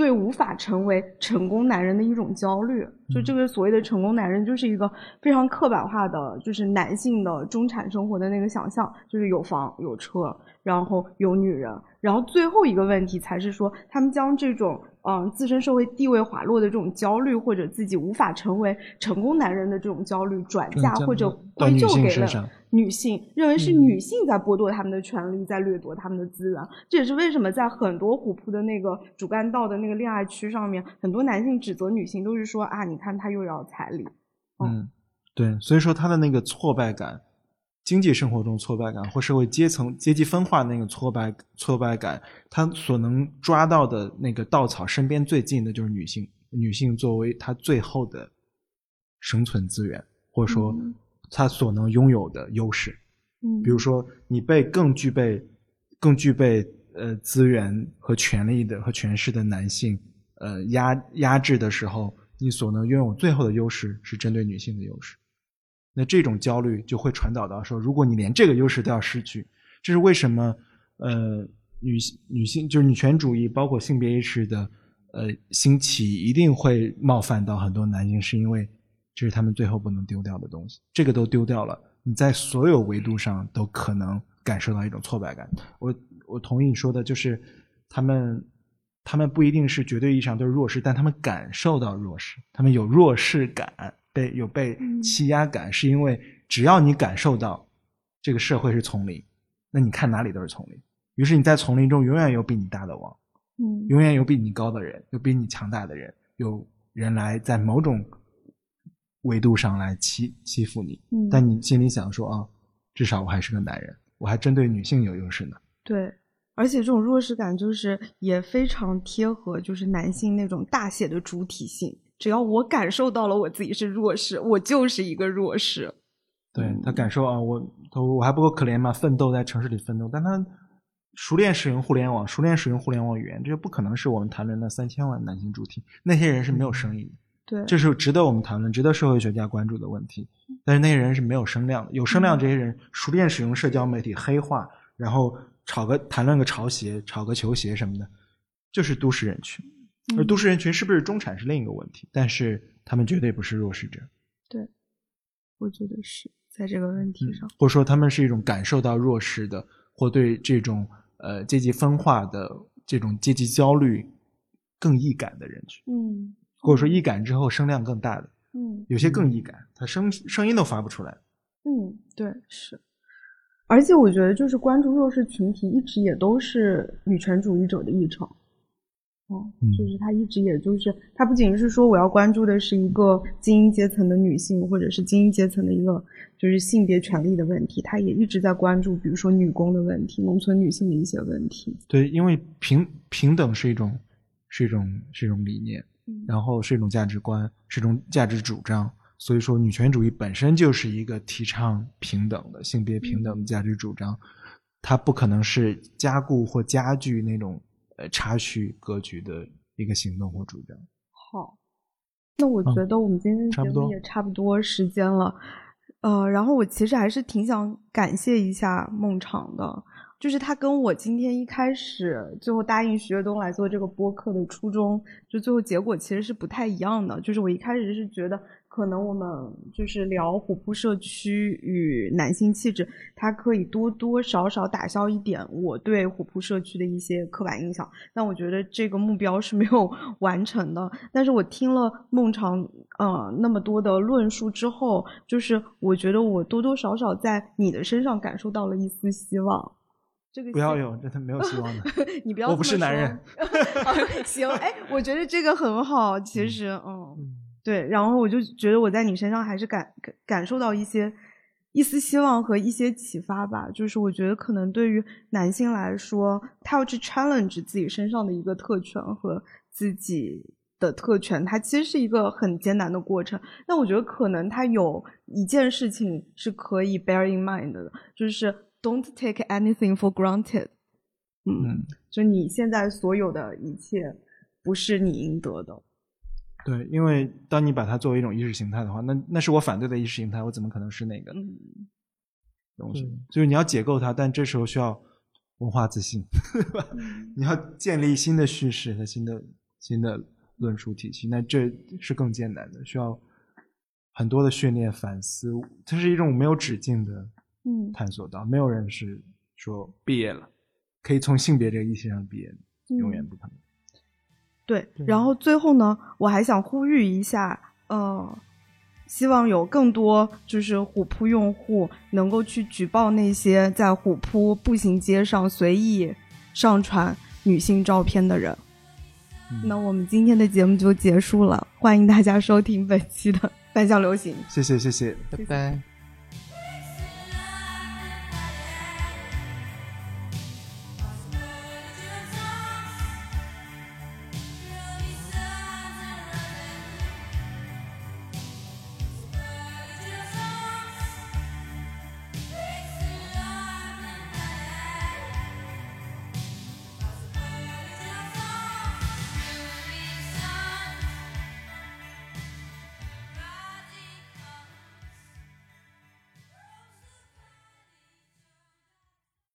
对无法成为成功男人的一种焦虑，就这个所谓的成功男人，就是一个非常刻板化的，就是男性的中产生活的那个想象，就是有房有车，然后有女人，然后最后一个问题才是说，他们将这种。嗯，自身社会地位滑落的这种焦虑，或者自己无法成为成功男人的这种焦虑，转嫁或者归咎给了女性，认为是女性在剥夺他们的权利，在掠夺他们的资源。这也是为什么在很多虎扑的那个主干道的那个恋爱区上面，很多男性指责女性，都是说啊，你看他又要彩礼。嗯，对，所以说他的那个挫败感。经济生活中挫败感，或社会阶层阶级分化那个挫败挫败感，他所能抓到的那个稻草，身边最近的就是女性。女性作为他最后的生存资源，或者说他所能拥有的优势。嗯，比如说你被更具备更具备呃资源和权力的和权势的男性呃压压制的时候，你所能拥有最后的优势是针对女性的优势。那这种焦虑就会传导到说，如果你连这个优势都要失去，这是为什么？呃，女性女性就是女权主义，包括性别意识的呃兴起，一定会冒犯到很多男性，是因为这是他们最后不能丢掉的东西。这个都丢掉了，你在所有维度上都可能感受到一种挫败感。我我同意你说的，就是他们他们不一定是绝对意义上都是弱势，但他们感受到弱势，他们有弱势感。被有被欺压感，是因为只要你感受到这个社会是丛林，那你看哪里都是丛林。于是你在丛林中永远有比你大的王，嗯，永远有比你高的人，有比你强大的人，有人来在某种维度上来欺欺负你。但你心里想说啊，至少我还是个男人，我还针对女性有优势呢。对，而且这种弱势感就是也非常贴合，就是男性那种大写的主体性。只要我感受到了我自己是弱势，我就是一个弱势。对他感受啊，我我还不够可怜吗？奋斗在城市里奋斗，但他熟练使用互联网，熟练使用互联网语言，这不可能是我们谈论的三千万男性主体。那些人是没有声音的。对，这是值得我们谈论、值得社会学家关注的问题。但是那些人是没有声量的，有声量这些人熟练使用社交媒体黑化，然后炒个谈论个潮鞋、炒个球鞋什么的，就是都市人群。而都市人群是不是中产是另一个问题，但是他们绝对不是弱势者。对，我觉得是在这个问题上，或者说他们是一种感受到弱势的，或对这种呃阶级分化的这种阶级焦虑更易感的人群。嗯。或者说易感之后声量更大的，嗯，有些更易感，他声声音都发不出来。嗯，对，是。而且我觉得，就是关注弱势群体，一直也都是女权主义者的议程。哦，就是他一直也就是，他不仅是说我要关注的是一个精英阶层的女性，或者是精英阶层的一个就是性别权利的问题，他也一直在关注，比如说女工的问题，农村女性的一些问题。对，因为平平等是一种是一种是一种理念。然后是一种价值观，是一种价值主张，所以说女权主义本身就是一个提倡平等的性别平等的价值主张，它不可能是加固或加剧那种呃差序格局的一个行动或主张。好，那我觉得我们今天节目也差不多时间了，呃，然后我其实还是挺想感谢一下孟昶的。就是他跟我今天一开始最后答应徐跃东来做这个播客的初衷，就最后结果其实是不太一样的。就是我一开始是觉得，可能我们就是聊虎扑社区与男性气质，它可以多多少少打消一点我对虎扑社区的一些刻板印象。但我觉得这个目标是没有 完成的。但是我听了孟尝呃那么多的论述之后，就是我觉得我多多少少在你的身上感受到了一丝希望。这个不要有，真的没有希望的。你不要，我不是男人。行，哎，我觉得这个很好。其实，嗯，对。然后我就觉得我在你身上还是感感感受到一些一丝希望和一些启发吧。就是我觉得可能对于男性来说，他要去 challenge 自己身上的一个特权和自己的特权，它其实是一个很艰难的过程。那我觉得可能他有一件事情是可以 bear in mind 的，就是。Don't take anything for granted。嗯，就你现在所有的一切，不是你应得的。对，因为当你把它作为一种意识形态的话，那那是我反对的意识形态，我怎么可能是那个东西？就是你要解构它，但这时候需要文化自信，你要建立新的叙事和新的新的论述体系，那这是更艰难的，需要很多的训练、反思，它是一种没有止境的。嗯，探索到没有人是说毕业了，可以从性别这个意义上毕业，永远不可能。对，然后最后呢，我还想呼吁一下，呃，希望有更多就是虎扑用户能够去举报那些在虎扑步行街上随意上传女性照片的人。那我们今天的节目就结束了，欢迎大家收听本期的反向流行。谢谢，谢谢，拜拜。